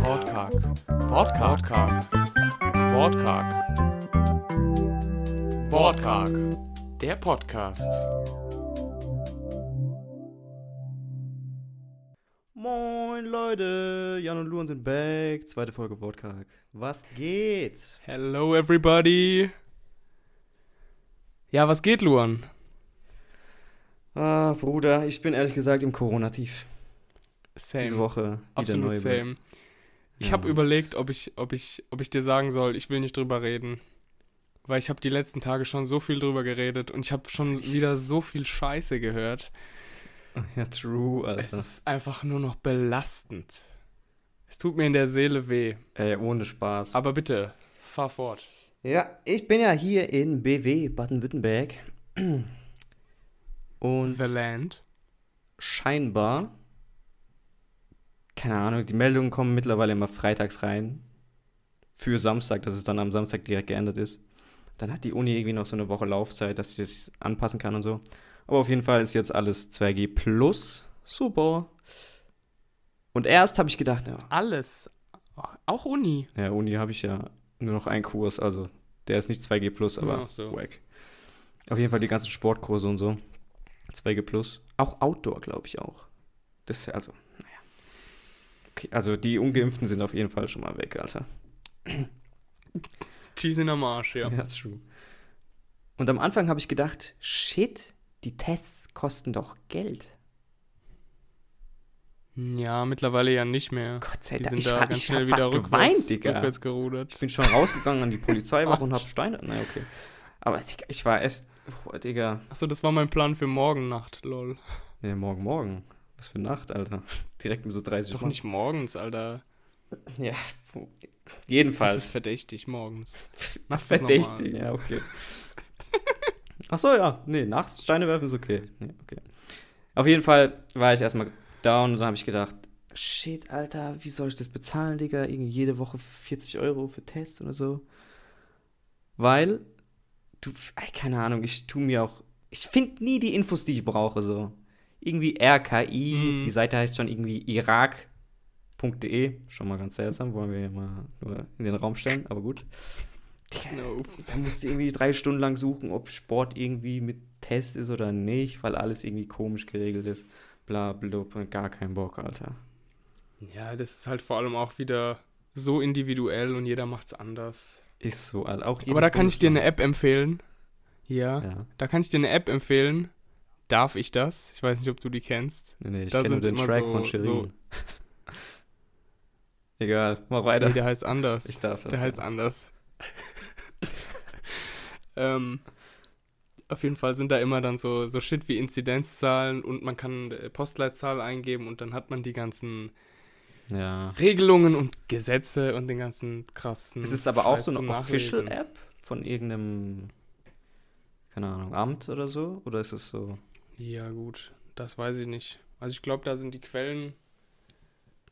Wortkarg. Wortkarg. Wortkarg. Wortkarg. Der Podcast. Moin Leute, Jan und Luan sind back. Zweite Folge Wortkarg. Was geht? Hello everybody. Ja, was geht, Luan? Ah, Bruder, ich bin ehrlich gesagt im Corona-Tief. Same. Diese Woche wieder Absolut same. Ich Ja, habe überlegt, ob ich, ob, ich, ob ich dir sagen soll, ich will nicht drüber reden. Weil ich habe die letzten Tage schon so viel drüber geredet und ich habe schon wieder so viel Scheiße gehört. Ja, true, Es Alter. ist einfach nur noch belastend. Es tut mir in der Seele weh. Ey, ohne Spaß. Aber bitte, fahr fort. ja, ich bin ja hier in BW, Baden-Württemberg. Und The Land. scheinbar, keine Ahnung, die Meldungen kommen mittlerweile immer freitags rein. Für Samstag, dass es dann am Samstag direkt geändert ist. Dann hat die Uni irgendwie noch so eine Woche Laufzeit, dass sie das anpassen kann und so. Aber auf jeden Fall ist jetzt alles 2G plus. Super. Und erst habe ich gedacht, ja, Alles. Auch Uni. ja, Uni habe ich ja nur noch einen Kurs, also der ist nicht 2G plus, aber Ach so. wack. Auf jeden Fall die ganzen Sportkurse und so. 2G plus. Auch Outdoor, glaube ich auch. Das ist ja also, naja. Okay, also die Ungeimpften sind auf jeden Fall schon mal weg, Alter. Die sind am Arsch, ja. Ja, true. Und am Anfang habe ich gedacht, shit, die Tests kosten doch Geld. Ja, mittlerweile ja nicht mehr. Gott sei Dank, ich, da war, ich wieder fast rückwärts, geweint, Digga. rückwärts gerudert. Ich bin schon rausgegangen an die Polizeiwache und habe Steine. Na, okay. Aber Digga, ich war erst. Boah, Digga. Achso, das war mein Plan für morgen Nacht, lol. Nee, morgen, morgen. Was für Nacht, Alter. Direkt mit so 30 Doch Mann. nicht morgens, Alter. Ja, Das jedenfalls. ist verdächtig morgens. Nachts Verdächtig, ja, okay. Ach so, ja. Nee, nachts Steine werfen ist okay. Nee, okay. Auf jeden Fall war ich erstmal down und dann habe ich gedacht, shit, Alter, wie soll ich das bezahlen, Digga? Irgendwie jede Woche 40 Euro für Tests oder so. Weil, du, keine Ahnung, ich tu mir auch, ich finde nie die Infos, die ich brauche, so. Irgendwie RKI, Mhm. die Seite heißt schon irgendwie irak.de, schon mal ganz seltsam, wollen wir mal nur in den Raum stellen, aber gut. No. da musst du irgendwie drei Stunden lang suchen, ob Sport irgendwie mit Test ist oder nicht, weil alles irgendwie komisch geregelt ist. Bla, bla, bla gar kein Bock, Alter. Ja, das ist halt vor allem auch wieder so individuell und jeder macht's anders. Ist so, Alter. Auch Aber da kann ich dir eine App empfehlen. Ja, Ja. da kann ich dir eine App empfehlen. Darf ich das? Ich weiß nicht, ob du die kennst. Nee, nee, ich kenne nur den Track so- von Shirin. so- Egal, mach weiter. Nee, der heißt anders. ich darf das. Der heißt anders. ähm, auf jeden Fall sind da immer dann so, so Shit wie Inzidenzzahlen und man kann Postleitzahl eingeben und dann hat man die ganzen Ja. Regelungen und Gesetze und den ganzen krassen. Ist es aber auch Scheiß so eine. Official-App von irgendeinem, keine Ahnung, Amt oder so? Oder ist es so? Ja, gut, das weiß ich nicht. Also ich glaube, da sind die Quellen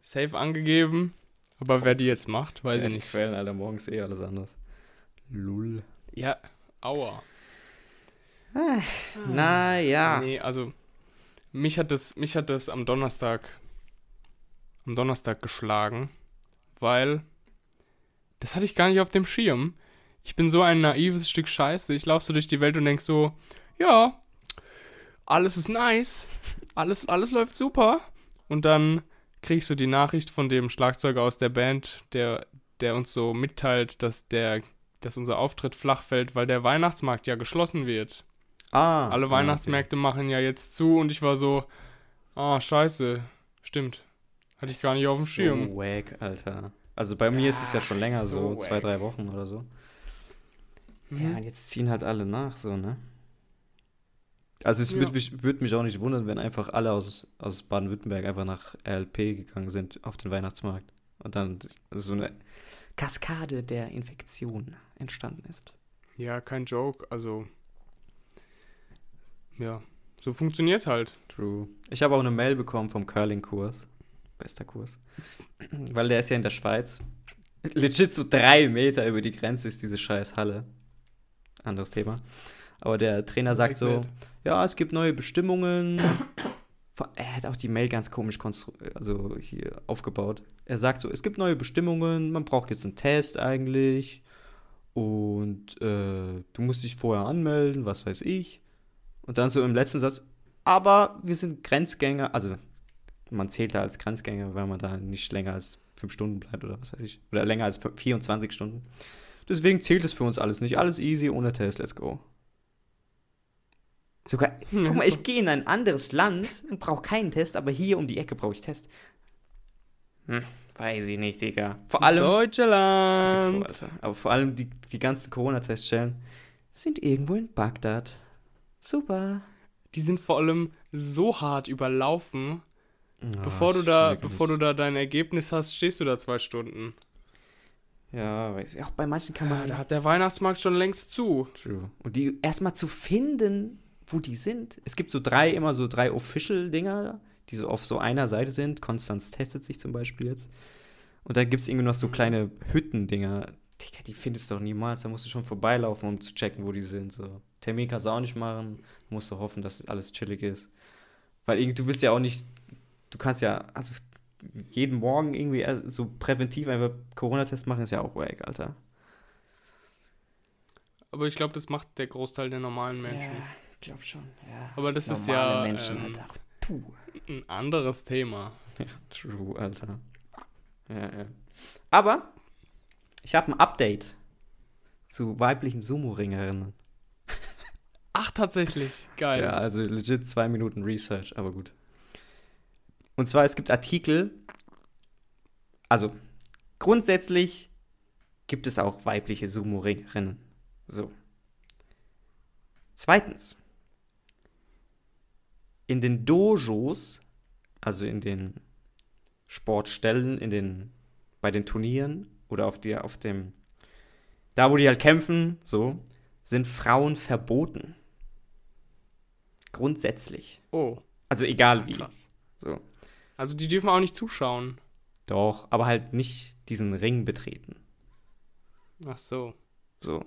safe angegeben. Aber wer die jetzt macht, weiß ja, ich die nicht. Quellen, Alter, morgens eh alles anders. Lull. Ja, aua. Naja. Nee, also mich hat das, mich hat das am Donnerstag, am Donnerstag geschlagen, weil das hatte ich gar nicht auf dem Schirm. Ich bin so ein naives Stück Scheiße. Ich laufe so durch die Welt und denk so, ja, alles ist nice, alles, alles läuft super. Und dann krieg ich so die Nachricht von dem Schlagzeuger aus der Band, der, der uns so mitteilt, dass der, dass unser Auftritt flach fällt, weil der Weihnachtsmarkt ja geschlossen wird. Ah. Alle ah, Weihnachtsmärkte machen ja jetzt zu und ich war so, ah, scheiße, stimmt. Hatte ich gar nicht auf dem Schirm. So wack, Alter. Also bei mir ist es ja schon länger so, so zwei, drei Wochen oder so. Ja, Mhm. und jetzt ziehen halt alle nach, so, ne? Also es Ja. würde mich, würd mich auch nicht wundern, wenn einfach alle aus, aus Baden-Württemberg einfach nach RLP gegangen sind auf den Weihnachtsmarkt. Und dann so eine Kaskade der Infektion entstanden ist. Ja, kein Joke, also. Ja, so funktioniert's halt. True. Ich habe auch eine Mail bekommen vom Curling-Kurs. Bester Kurs. Weil der ist ja in der Schweiz. Legit so drei Meter über die Grenze ist diese scheiß Halle. Anderes Thema. Aber der Trainer sagt so, ja, es gibt neue Bestimmungen. Er hat auch die Mail ganz komisch also hier aufgebaut. Er sagt so, es gibt neue Bestimmungen, man braucht jetzt einen Test eigentlich. Und äh, du musst dich vorher anmelden, was weiß ich. Und dann so im letzten Satz, aber wir sind Grenzgänger, also man zählt da als Grenzgänger, weil man da nicht länger als fünf Stunden bleibt oder was weiß ich. Oder länger als 24 Stunden. Deswegen zählt es für uns alles nicht. Alles easy, ohne Test, let's go. Sogar, guck mal, ich gehe in ein anderes Land und brauche keinen Test, aber hier um die Ecke brauche ich Test. Hm, weiß ich nicht, Digga. Vor allem. So, Deutschland. Alter. Aber vor allem die, die ganzen Corona-Teststellen sind irgendwo in Bagdad. Super. Die sind vor allem so hart überlaufen. Ah, Bevor du da, bevor du da dein Ergebnis hast, stehst du da zwei Stunden. Ja, weiß ich. Auch bei manchen kann man. Ja, da hat der Weihnachtsmarkt schon längst zu. True. Und die erstmal zu finden, wo die sind. Es gibt so drei, immer so drei Official-Dinger, die so auf so einer Seite sind. Konstanz testet sich zum Beispiel jetzt. Und dann gibt es irgendwie noch so kleine Hütten-Dinger. Digga, die findest du doch niemals. Da musst du schon vorbeilaufen, um zu checken, wo die sind. So. Termin kannst du auch nicht machen. Musst du hoffen, dass alles chillig ist. Weil irgendwie, du willst ja auch nicht, du kannst ja, also jeden Morgen irgendwie äh, so präventiv einfach Corona-Test machen, ist ja auch wack, Alter. Aber ich glaube, das macht der Großteil der normalen Menschen. Ja, glaub schon, ja. Aber das ist ja ähm, Puh. ein anderes Thema. True, Alter. Ja, ja. Aber ich habe ein Update zu weiblichen Sumo-Ringerinnen. Ach, tatsächlich. Geil. Ja, also legit zwei Minuten Research, aber gut. Und zwar, es gibt Artikel, also grundsätzlich gibt es auch weibliche Sumo-Ringerinnen. So. Zweitens, in den Dojos, also in den Sportstellen, in den, bei den Turnieren oder auf, die, auf dem, da wo die halt kämpfen, so, sind Frauen verboten. Grundsätzlich. Oh, Also egal wie. krass. So. Also die dürfen auch nicht zuschauen. Doch, aber halt nicht diesen Ring betreten. Ach so. So.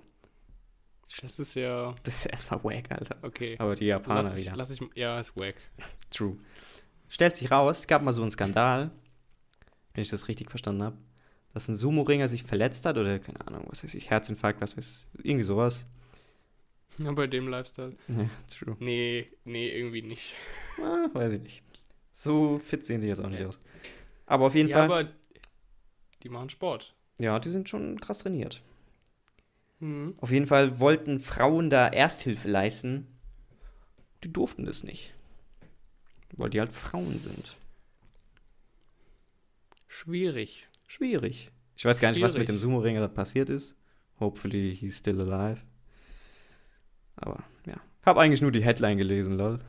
Das ist ja Das ist erstmal wack, Alter. okay. Aber die Japaner Lass ich, wieder. lass ich, ja, ist wack. True. Stellt sich raus, es gab mal so einen Skandal, wenn ich das richtig verstanden habe, dass ein Sumo-Ringer sich verletzt hat oder, keine Ahnung, was weiß ich, Herzinfarkt, was weiß ich, irgendwie sowas. Ja, bei dem Lifestyle. Ja, true. Nee, nee, irgendwie nicht. Ah, weiß ich nicht. So fit sehen die jetzt auch nicht aus. Aber auf jeden Ja, Fall, aber die machen Sport. ja, die sind schon krass trainiert. Mhm. Auf jeden Fall wollten Frauen da Ersthilfe leisten. Die durften das nicht. Weil die halt Frauen sind. Schwierig. Schwierig. Ich weiß gar nicht, was mit Schwierig. dem Sumo-Ringer da passiert ist. Hopefully he's still alive. Aber ja. Hab eigentlich nur die Headline gelesen, lol.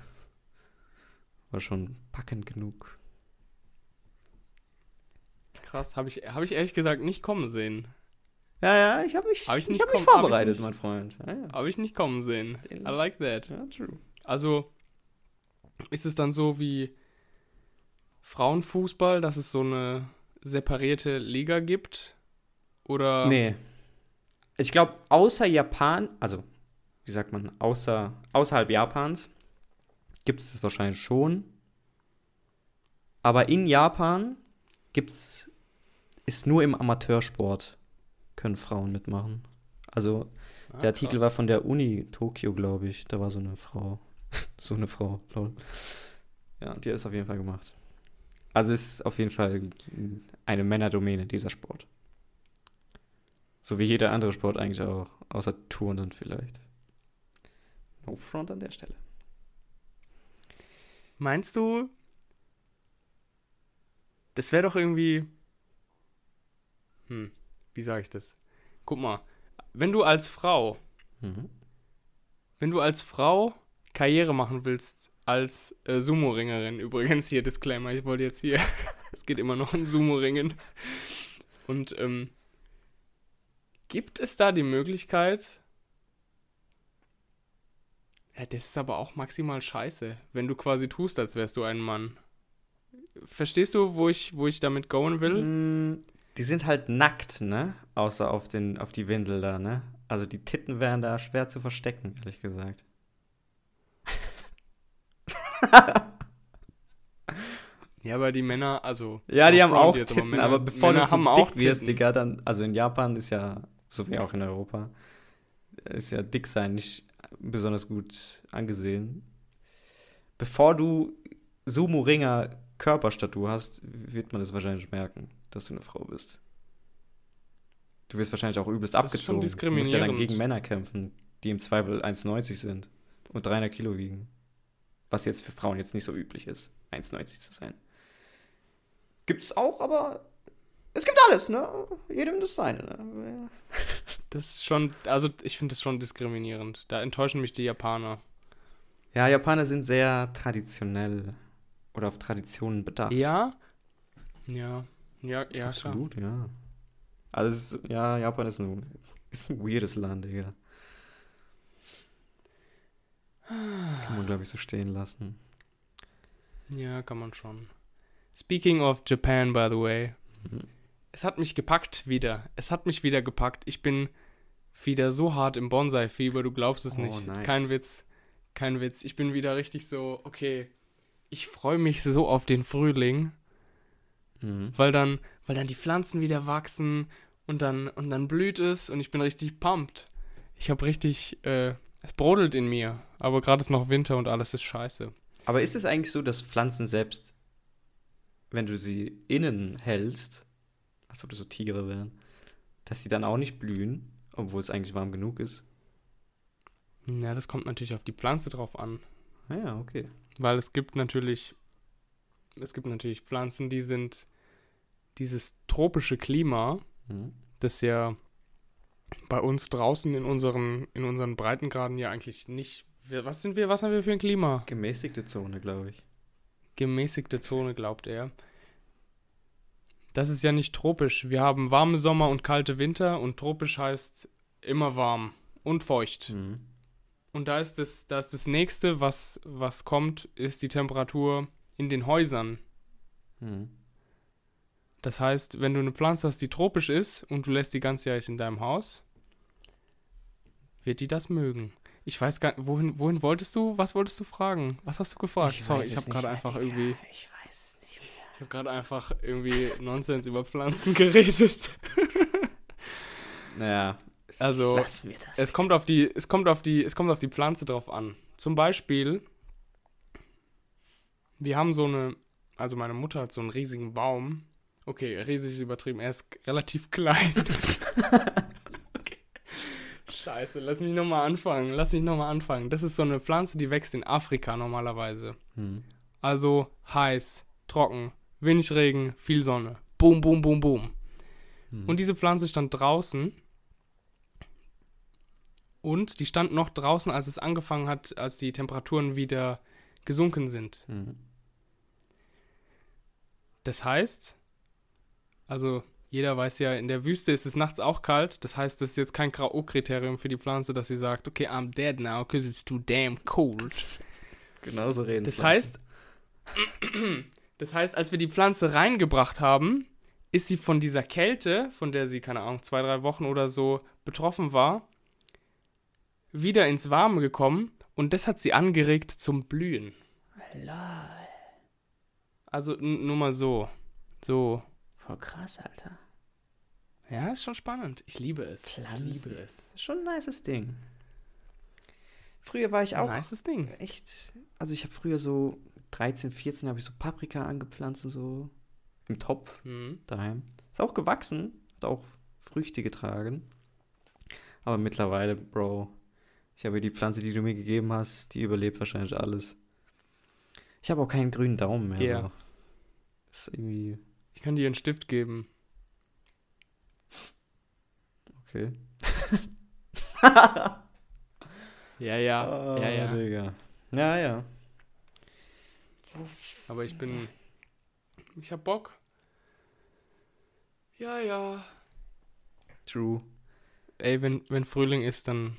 War schon packend genug. Krass, habe ich, hab ich ehrlich gesagt nicht kommen sehen. Ja, ja, ich habe mich, Hab ich ich hab mich komm- hab ich vorbereitet, mein Freund. Ja, ja. Habe ich nicht kommen sehen. I like that. ja true. Also ist es dann so wie Frauenfußball, dass es so eine separierte Liga gibt? Oder Nee. Ich glaube, außer Japan, also, wie sagt man, außer, außerhalb Japans gibt es das wahrscheinlich schon. Aber in Japan gibt's, ist nur im Amateursport können Frauen mitmachen. Also, Ah, der Artikel krass. war von der Uni Tokio, glaube ich. Da war so eine Frau. so eine Frau, lol. Ja, die hat es auf jeden Fall gemacht. Also es ist auf jeden Fall eine Männerdomäne, dieser Sport. So wie jeder andere Sport eigentlich auch. Außer Turnen vielleicht. No front an der Stelle. Meinst du, das wäre doch irgendwie. Hm, wie sage ich das? Guck mal, wenn du als Frau, Mhm. wenn du als Frau Karriere machen willst, als äh, Sumo-Ringerin, übrigens hier Disclaimer, ich wollte jetzt hier, es geht immer noch um Sumo-Ringen. Und ähm, gibt es da die Möglichkeit, ja, das ist aber auch maximal scheiße, wenn du quasi tust, als wärst du ein Mann. Verstehst du, wo ich, wo ich damit goen will? Mm, Die sind halt nackt, ne? Außer auf, den, auf die Windel da, ne? Also die Titten wären da schwer zu verstecken, ehrlich gesagt. Ja, aber die Männer, also. Ja, die haben auch jetzt, Titten, Männer- aber bevor Männer du so dick wirst. Digga, dann, also in Japan ist ja, so wie auch in Europa, ist ja dick sein nicht besonders gut angesehen. Bevor du Sumo-Ringer Körperstatur hast, wird man es wahrscheinlich merken, dass du eine Frau bist. Du wirst wahrscheinlich auch übelst Das ist schon abgezogen. Du musst ja dann gegen Männer kämpfen, die im Zweifel 1,90 sind und 300 Kilo wiegen. Was jetzt für Frauen jetzt nicht so üblich ist, 1,90 zu sein. Gibt es auch, aber es gibt alles, ne? Jedem das seine, ne? Das ist schon, also ich finde das schon diskriminierend. Da enttäuschen mich die Japaner. Ja, Japaner sind sehr traditionell oder auf Traditionen bedacht. Ja? Ja. Ja, ja, klar. Absolut, ja. Also, ist, ja, Japan ist ein, ist ein weirdes Land, Digga. Kann man, glaube ich, so stehen lassen. Ja, kann man schon. Speaking of Japan, by the way. Mhm. Es hat mich gepackt wieder. Es hat mich wieder gepackt. Ich bin wieder so hart im Bonsai-Fieber, du glaubst es Oh, nicht. nice. Kein Witz. Kein Witz. Ich bin wieder richtig so, okay, ich freue mich so auf den Frühling, Mhm. weil dann, weil dann die Pflanzen wieder wachsen und dann, und dann blüht es und ich bin richtig pumped. Ich habe richtig, äh, es brodelt in mir. Aber gerade ist noch Winter und alles ist scheiße. Aber ist es eigentlich so, dass Pflanzen selbst, wenn du sie innen hältst, als ob das so Tiere wären, dass sie dann auch nicht blühen, obwohl es eigentlich warm genug ist? Ja, das kommt natürlich auf die Pflanze drauf an. Ah Ja, okay. Weil es gibt natürlich, es gibt natürlich Pflanzen, die sind dieses tropische Klima, Mhm. das ja bei uns draußen in unseren, in unseren Breitengraden ja eigentlich nicht. Was sind wir, was haben wir für ein Klima? Gemäßigte Zone, glaube ich. Gemäßigte Zone, glaubt er. Das ist ja nicht tropisch. Wir haben warme Sommer und kalte Winter und tropisch heißt immer warm und feucht. Mhm. Und da ist das, da ist das nächste, was, was kommt, ist die Temperatur in den Häusern. Mhm. Das heißt, wenn du eine Pflanze hast, die tropisch ist und du lässt die ganzjährig in deinem Haus, wird die das mögen. Ich weiß gar nicht, wohin, wohin wolltest du, was wolltest du fragen? Was hast du gefragt? Sorry, weiß ich habe gerade einfach irgendwie, Ich. Ich habe gerade einfach irgendwie Nonsens über Pflanzen geredet. Naja. Also. Es kommt auf die, es kommt auf die, es kommt auf die Pflanze drauf an. Zum Beispiel, wir haben so eine, also meine Mutter hat so einen riesigen Baum. Okay, riesig ist übertrieben, er ist relativ klein. okay. Scheiße, lass mich nochmal anfangen, lass mich nochmal anfangen. Das ist so eine Pflanze, die wächst in Afrika normalerweise. Mhm. Also heiß, trocken, wenig Regen, viel Sonne. Boom, boom, boom, boom. Mhm. Und diese Pflanze stand draußen. Und die stand noch draußen, als es angefangen hat, als die Temperaturen wieder gesunken sind. Mhm. Das heißt, also jeder weiß ja, in der Wüste ist es nachts auch kalt. Das heißt, das ist jetzt kein K.O.-Kriterium für die Pflanze, dass sie sagt, okay, I'm dead now because it's too damn cold. Genauso reden. Das Pflanzen. heißt, das heißt, als wir die Pflanze reingebracht haben, ist sie von dieser Kälte, von der sie, keine Ahnung, zwei, drei Wochen oder so betroffen war, wieder ins Warme gekommen und das hat sie angeregt zum Blühen. Also n- nur mal so. So. Voll krass, Alter. Ja, ist schon spannend. Ich liebe es. Pflanzen. Ich liebe es. Schon ein nices Ding. Früher war ich auch Nices Ding. echt. Also ich habe früher so 13, 14 habe ich so Paprika angepflanzt und so im Topf Mhm. daheim. Ist auch gewachsen, hat auch Früchte getragen. Aber mittlerweile, Bro, ich habe die Pflanze, die du mir gegeben hast, die überlebt wahrscheinlich alles. Ich habe auch keinen grünen Daumen mehr. Ja. So. Das ist irgendwie Ich kann dir einen Stift geben. okay. Ja, ja. Ah, ja, ja. Digga. Ja, ja. Aber ich bin. Ich hab Bock. Ja, ja. True. Ey, wenn, wenn Frühling ist, dann.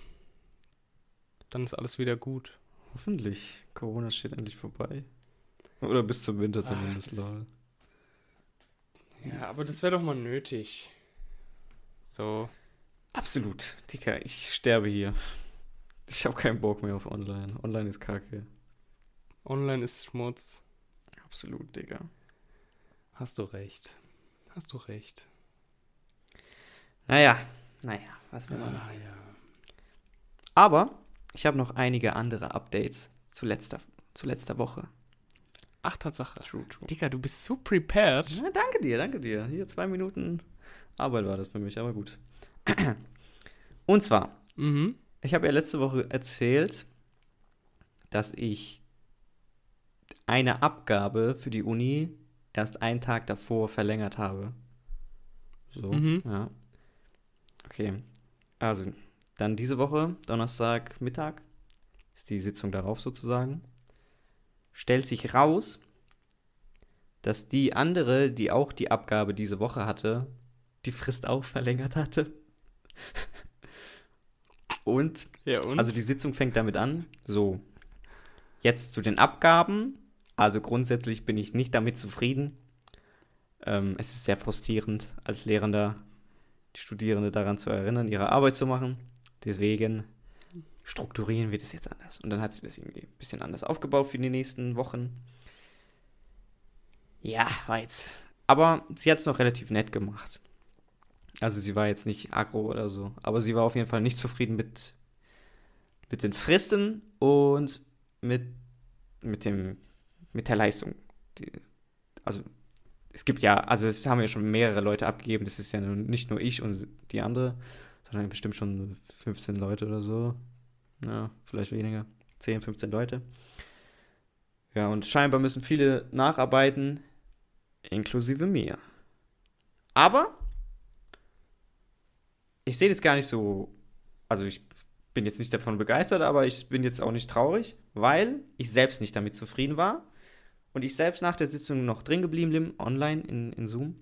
Dann ist alles wieder gut. Hoffentlich. Corona steht endlich vorbei. Oder bis zum Winter Ach, zumindest, das- lol. Ja, aber das wäre doch mal nötig. So. Absolut. Digga, ich sterbe hier. Ich habe keinen Bock mehr auf Online. Online ist kacke. Online ist Schmutz. Absolut, Digga. Hast du recht. Hast du recht. Naja, naja, was will man. Ah, ja. Aber ich habe noch einige andere Updates zu letzter, zu letzter Woche. Ach, Tatsache. True, true. Digga, du bist so prepared. Ja, danke dir, danke dir. Hier zwei Minuten Arbeit war das für mich, aber gut. Und zwar, Mhm. ich habe ja letzte Woche erzählt, dass ich eine Abgabe für die Uni erst einen Tag davor verlängert habe. So, Mhm. ja. Okay. Also, dann diese Woche, Donnerstag Mittag, ist die Sitzung darauf sozusagen. Stellt sich raus, dass die andere, die auch die Abgabe diese Woche hatte, die Frist auch verlängert hatte. Und Ja, und? also die Sitzung fängt damit an. So, jetzt zu den Abgaben. Also grundsätzlich bin ich nicht damit zufrieden. Ähm, es ist sehr frustrierend, als Lehrender die Studierende daran zu erinnern, ihre Arbeit zu machen. Deswegen strukturieren wir das jetzt anders. Und dann hat sie das irgendwie ein bisschen anders aufgebaut für die nächsten Wochen. Ja, war jetzt. Aber sie hat es noch relativ nett gemacht. Also sie war jetzt nicht aggro oder so. Aber sie war auf jeden Fall nicht zufrieden mit, mit den Fristen und mit, mit, dem, mit der Leistung. Die, also es gibt ja, also es haben ja schon mehrere Leute abgegeben. Das ist ja nicht nur ich und die andere, sondern bestimmt schon 15 Leute oder so. Ja, vielleicht weniger. 10, 15 Leute. Ja, und scheinbar müssen viele nacharbeiten, inklusive mir. Aber ich sehe das gar nicht so. Also ich bin jetzt nicht davon begeistert, aber ich bin jetzt auch nicht traurig, weil ich selbst nicht damit zufrieden war und ich selbst nach der Sitzung noch drin geblieben bin, online in, in Zoom,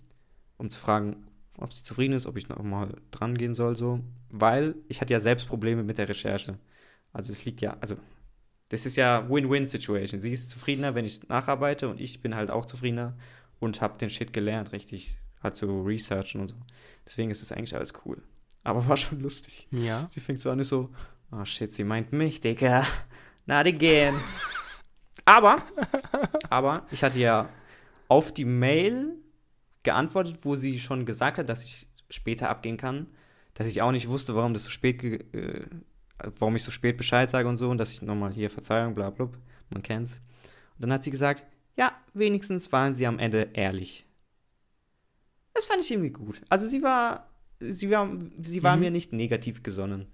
um zu fragen, ob sie zufrieden ist, ob ich noch mal dran gehen soll, so, weil ich hatte ja selbst Probleme mit der Recherche. Also es liegt ja, also das ist ja Win-Win-Situation. Sie ist zufriedener, wenn ich nacharbeite und ich bin halt auch zufriedener und habe den Shit gelernt, richtig halt so researchen und so. Deswegen ist es eigentlich alles cool. Aber war schon lustig. ja. Sie fängt so an, ist so, oh shit, sie meint mich, Digga. Not again. aber, aber ich hatte ja auf die Mail geantwortet, wo sie schon gesagt hat, dass ich später abgehen kann. Dass ich auch nicht wusste, warum das so spät, äh, warum ich so spät Bescheid sage und so und dass ich nochmal hier Verzeihung, bla bla, man kennt's. Und dann hat sie gesagt, ja, wenigstens waren sie am Ende ehrlich. Das fand ich irgendwie gut. Also sie war, sie war, sie war Mhm. mir nicht negativ gesonnen.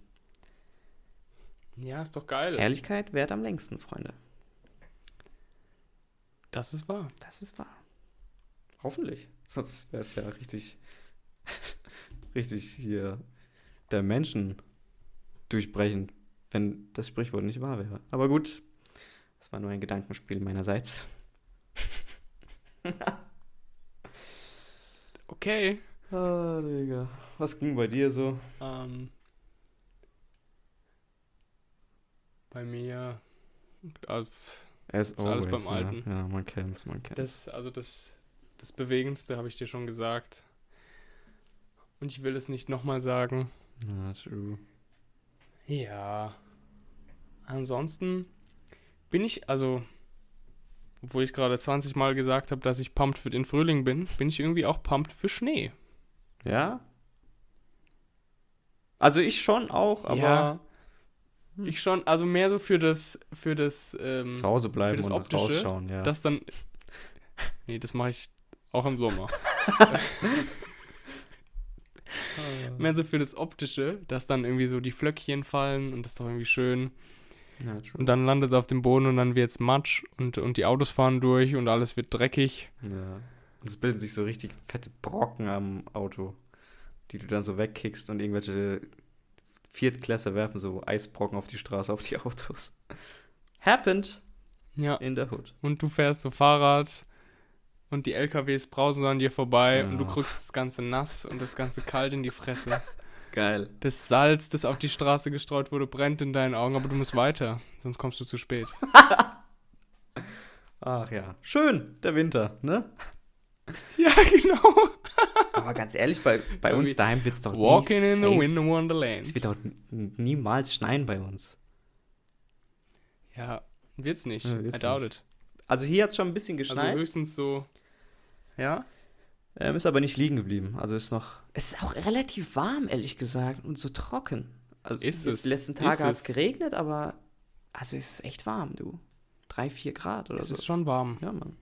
Ja, ist doch geil. Ehrlichkeit währt am längsten, Freunde. Das ist wahr. Das ist wahr. Hoffentlich. Sonst wäre es ja richtig, richtig hier der Menschen durchbrechen, wenn das Sprichwort nicht wahr wäre. Aber gut, das war nur ein Gedankenspiel meinerseits. Okay. Ah, Digga. Was ging bei dir so? Ähm, bei mir. Also, As alles always, beim ne? Alten. Ja, man kennt's, man kennt's. das, also das, das Bewegendste habe ich dir schon gesagt. Und ich will es nicht nochmal sagen. Ja, true. Ja. Ansonsten bin ich, also, obwohl ich gerade 20 Mal gesagt habe, dass ich pumped für den Frühling bin, bin ich irgendwie auch pumped für Schnee. Ja? Also ich schon auch, aber Ja. Ich schon, also mehr so für das, für das, ähm, zu Hause bleiben das und Optische, rausschauen, ja. das dann. Nee, das mache ich auch im Sommer. Mehr so für das Optische, dass dann irgendwie so die Flöckchen fallen und das ist doch irgendwie schön. ja, true. Und dann landet es auf dem Boden und dann wird's Matsch und, und die Autos fahren durch und alles wird dreckig. Ja. Und es bilden sich so richtig fette Brocken am Auto, die du dann so wegkickst und irgendwelche Viertklässler werfen so Eisbrocken auf die Straße, auf die Autos. Happened Ja. in the hood. Und du fährst so Fahrrad und die LKWs brausen so an dir vorbei Ja. und du kriegst das Ganze nass und das Ganze kalt in die Fresse. Geil. Das Salz, das auf die Straße gestreut wurde, brennt in deinen Augen, aber du musst weiter, sonst kommst du zu spät. Ach ja. Schön, der Winter, ne? Ja, genau. Aber ganz ehrlich, bei, bei uns daheim wird es doch Walking nie in the safe- Winter Wonderland. Es wird doch niemals schneien bei uns. Ja, wird's nicht. Ja, wird's I doubt nicht. it. Also hier hat es schon ein bisschen Also geschneit, höchstens so. Ja? ähm, ist aber nicht liegen geblieben. Also ist noch. Es ist auch relativ warm, ehrlich gesagt, und so trocken. Also Ist es. Die letzten Tage hat es es. geregnet, aber also es ist echt warm, du. Drei, vier Grad oder Es so. ist schon warm. Ja, Mann.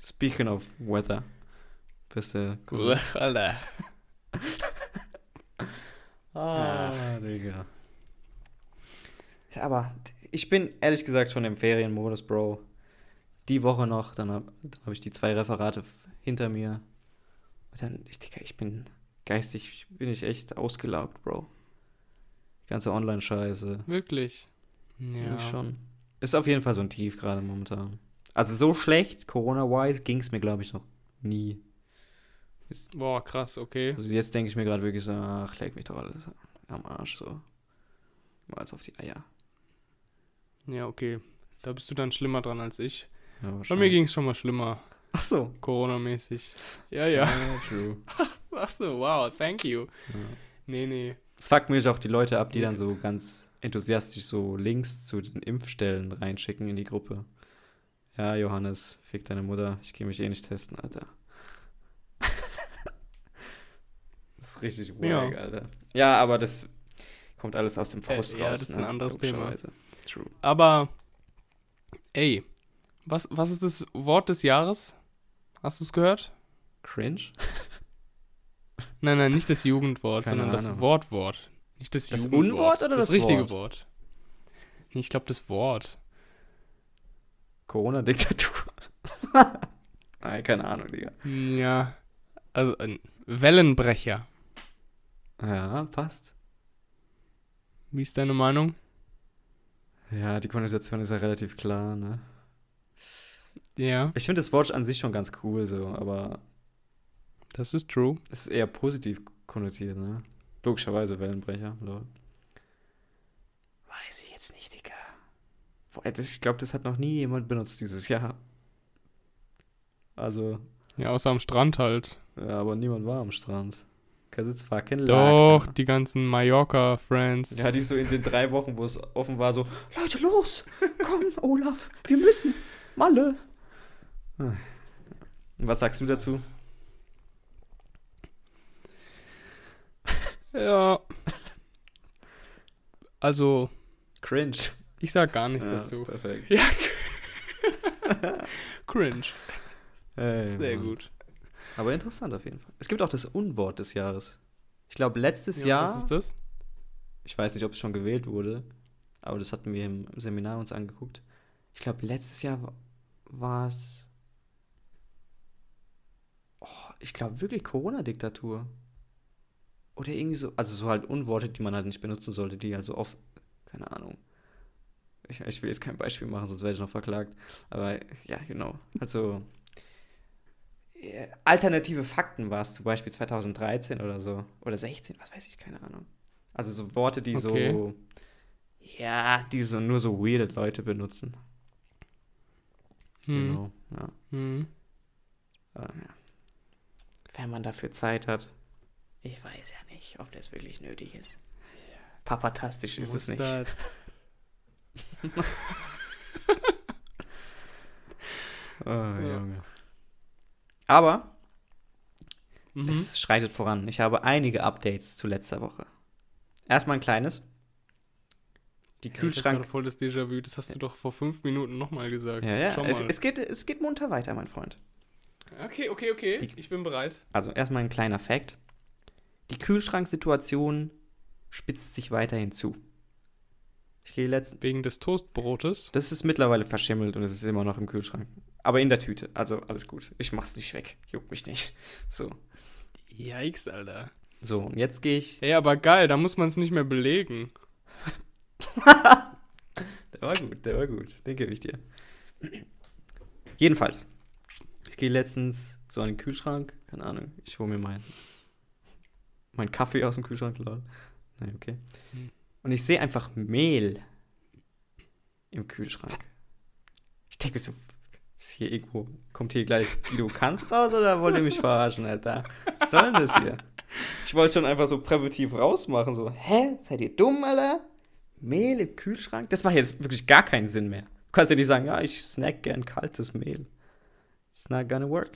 Speaking of weather. Bist du cool. Alter. Ah, Digga. Aber ich bin ehrlich gesagt schon im Ferienmodus, Bro. Die Woche noch, dann habe dann hab ich die zwei Referate hinter mir. Und dann, ich, Digga, ich bin geistig, bin ich echt ausgelaugt, Bro. Die ganze Online-Scheiße. Wirklich. Ja. Ja. schon. Ist auf jeden Fall so ein Tief gerade momentan. Also so schlecht, Corona-wise, ging es mir, glaube ich, noch nie. Boah, krass, okay. Also jetzt denke ich mir gerade wirklich so, ach, leg mich doch alles am Arsch so. Mal als auf die Eier. Ja, okay. Da bist du dann schlimmer dran als ich. Ja, Bei mir ging es schon mal schlimmer, Ach so. Corona-mäßig. Ja, ja. true. Ach so, wow, thank you. Ja. Nee, nee. Es fuckt mich auch die Leute ab, die dann so ganz enthusiastisch so Links zu den Impfstellen reinschicken in die Gruppe. Ja, Johannes, fick deine Mutter. Ich gehe mich eh nicht testen, Alter. das ist richtig Ja. wack, Alter. Ja, aber das kommt alles aus dem Frust ja, raus. das ist ne? ein anderes Thema. True. Aber, ey, was, was ist das Wort des Jahres? Hast du es gehört? Cringe? Nein, nein, nicht das Jugendwort, Keine sondern das Ahnung. Wortwort. Nicht das, Das Jugendwort. Unwort oder das, das richtige Wort? Wort? Nee, ich glaube das Wort. Corona-Diktatur. Nein, keine Ahnung, Digga. Ja, also ein Wellenbrecher. Ja, passt. Wie ist deine Meinung? Ja, die Konnotation ist ja relativ klar, ne? Ja, Ich finde das Wort an sich schon ganz cool, so, aber das ist true. es ist eher positiv konnotiert, ne? Logischerweise Wellenbrecher, lol. Weiß ich jetzt nicht, Digga. Ich glaube, das hat noch nie jemand benutzt dieses Jahr. Also, Ja, außer am Strand halt. ja, aber niemand war am Strand. Cause it's fucking Doch, lag die ganzen Mallorca-Friends. Ja, die so in den drei Wochen, wo es offen war, so, Leute, los! Komm, Olaf, wir müssen! Malle! Was sagst du dazu? Ja. Also, Cringe. Ich sag gar nichts Ja, dazu. Perfekt. Ja. Cringe. Ey, Sehr Mann. gut. Aber interessant auf jeden Fall. Es gibt auch das Unwort des Jahres. Ich glaube, letztes Ja, Jahr, Was ist das? ich weiß nicht, ob es schon gewählt wurde, aber das hatten wir im Seminar uns angeguckt. Ich glaube, letztes Jahr war es. Oh, ich glaube wirklich Corona-Diktatur. Oder irgendwie so, also so halt Unworte, die man halt nicht benutzen sollte, die halt so oft, keine Ahnung. Ich, ich will jetzt kein Beispiel machen, sonst werde ich noch verklagt. Aber ja, genau. Also äh, alternative Fakten war es zum Beispiel 2013 oder so. Oder 16, was weiß ich, keine Ahnung. Also so Worte, die so, Okay. ja, die so nur so weirde Leute benutzen. Hm. Genau, ja. Hm. Aber, ja. Wenn man dafür Zeit hat. Ich weiß ja nicht, ob das wirklich nötig ist. Papatastisch ist es nicht. Oh, Junge. Aber Mhm. es schreitet voran. Ich habe einige Updates zu letzter Woche. Erstmal ein kleines. Die ich Kühlschrank. gerade voll das Déjà-vu. Das hast du doch vor fünf Minuten nochmal gesagt. Ja, ja. Es, es, geht, es geht munter weiter, mein Freund. okay, okay, okay. Die- Ich bin bereit. Also erstmal ein kleiner Fact. Die Kühlschranksituation spitzt sich weiterhin zu. Ich gehe letzten. Wegen des Toastbrotes. Das ist mittlerweile verschimmelt und es ist immer noch im Kühlschrank. Aber in der Tüte. Also alles gut. Ich mach's nicht weg. Juckt mich nicht. So. Yikes, Alter. So, und jetzt gehe ich. Ey, aber geil, da muss man es nicht mehr belegen. Der war gut, der war gut. Den gebe ich dir. Jedenfalls. Ich gehe letztens an den Kühlschrank. Keine Ahnung. Ich hole mir meinen mein Kaffee aus dem Kühlschrank. Lol. Nein, okay. Hm. Und ich sehe einfach Mehl im Kühlschrank. Ich denke so, Ist hier irgendwo, kommt hier gleich Guido Kanz raus oder wollt ihr mich verarschen, Alter? Was soll denn das hier? Ich wollte schon einfach so präventiv rausmachen, so, hä? Seid ihr dumm, Alter? Mehl im Kühlschrank? Das macht jetzt wirklich gar keinen Sinn mehr. Du kannst ja nicht sagen, ja, ich snack gern kaltes Mehl. It's not gonna work.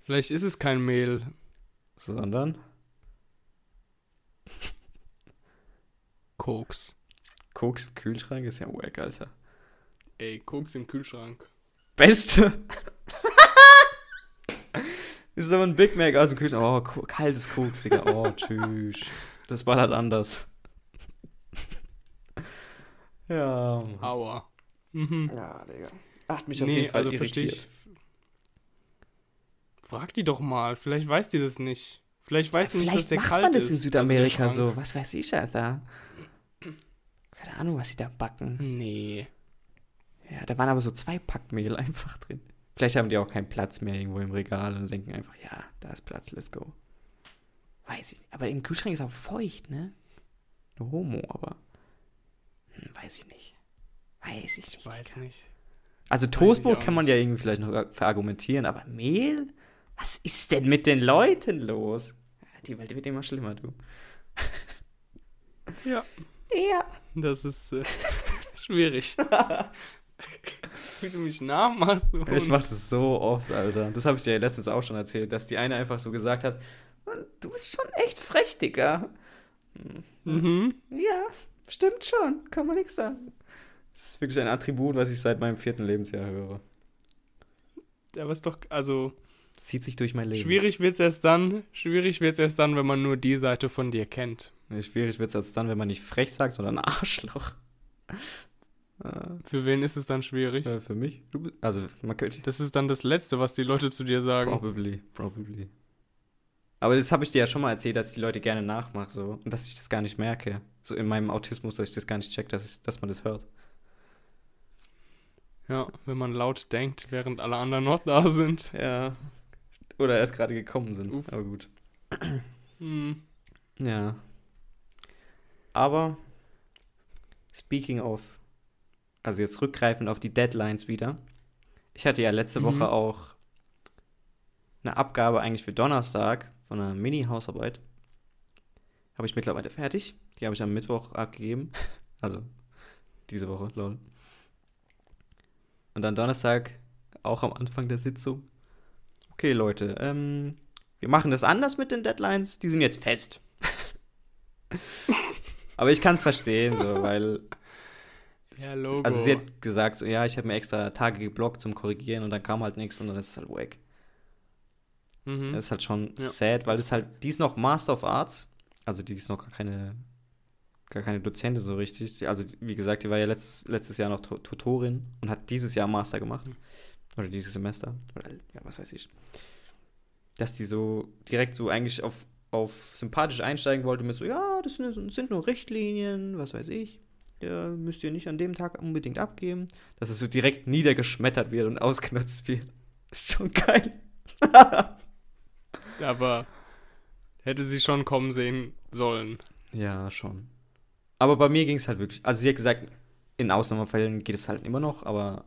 Vielleicht ist es kein Mehl. Sondern Koks. Koks im Kühlschrank ist ja wack, Alter. Ey, Koks im Kühlschrank. Beste. ist so ein Big Mac aus dem Kühlschrank. Oh, kaltes Koks, Digga. Oh, tschüss. Das ballert anders. ja. Aua. Mhm. Ja, Digga. Hat mich auf Nee, jeden Fall also irritiert. ich. Frag die doch mal. Vielleicht weiß die das nicht. Vielleicht weiß die nicht, dass Vielleicht der macht kalt man das ist. in Südamerika so. Was weiß ich, Alter. Keine Ahnung, was sie da backen. Nee. Ja, da waren aber so zwei Packmehl einfach drin. Vielleicht haben die auch keinen Platz mehr irgendwo im Regal und denken einfach, ja, da ist Platz, let's go. Weiß ich nicht. Aber im Kühlschrank ist auch feucht, ne? No homo, aber. Hm, weiß ich nicht. Weiß ich nicht. Ich weiß Digga. nicht. Also Toastbrot kann man ja irgendwie vielleicht noch verargumentieren, aber Mehl? Was ist denn mit den Leuten los? Die Welt wird immer schlimmer, du. Ja. Ja. Das ist äh, schwierig. Wie du mich nachmachst. Du Ich mach das so oft, Alter. Das habe ich dir ja letztens auch schon erzählt, dass die eine einfach so gesagt hat, du bist schon echt frech, Digga. Mhm. Ja, stimmt schon. Kann man nichts sagen. Das ist wirklich ein Attribut, was ich seit meinem vierten Lebensjahr höre. Aber ist doch, also, Das zieht sich durch mein Leben. schwierig wird's erst dann, schwierig wird's erst dann, wenn man nur die Seite von dir kennt. Nee, schwierig wird es als dann, wenn man nicht frech sagt, sondern Arschloch. Äh, Für wen ist es dann schwierig? äh, für mich? Also, man könnte. Das ist dann das Letzte, was die Leute zu dir sagen. Probably, probably. Aber das habe ich dir ja schon mal erzählt, dass ich die Leute gerne nachmache, so. Und dass ich das gar nicht merke. So in meinem Autismus, dass ich das gar nicht check, dass, ich, dass man das hört. Ja, wenn man laut denkt, während alle anderen noch da sind. Ja. Oder erst gerade gekommen sind. Uff. Aber gut. Hm. Ja. Aber, speaking of, also jetzt rückgreifend auf die Deadlines wieder. Ich hatte ja letzte Mhm. Woche auch eine Abgabe eigentlich für Donnerstag von einer Mini-Hausarbeit. Habe ich mittlerweile fertig. Die habe ich am Mittwoch abgegeben. Also diese Woche, lol. Und dann Donnerstag, auch am Anfang der Sitzung. Okay, Leute, ähm, wir machen das anders mit den Deadlines. Die sind jetzt fest. Aber ich kann es verstehen, so, weil Ja, Logo. also sie hat gesagt, so, ja, ich habe mir extra Tage geblockt zum Korrigieren und dann kam halt nichts und dann ist es halt wack. mhm. Das ist halt schon Ja. sad, weil das halt, die ist noch Master of Arts, also die ist noch gar keine, gar keine Dozentin so richtig. Also wie gesagt, die war ja letztes, letztes Jahr noch Tu- Tutorin und hat dieses Jahr Master gemacht. Mhm. Oder dieses Semester. Oder, ja, was weiß ich. Dass die so direkt so eigentlich auf, auf sympathisch einsteigen wollte mit so, ja, das sind, nur Richtlinien, was weiß ich. Ja, müsst ihr nicht an dem Tag unbedingt abgeben. Dass es so direkt niedergeschmettert wird und ausgenutzt wird. Ist schon geil. Aber hätte sie schon kommen sehen sollen. Ja, schon. Aber bei mir ging es halt wirklich. Also sie hat gesagt, in Ausnahmefällen geht es halt immer noch, aber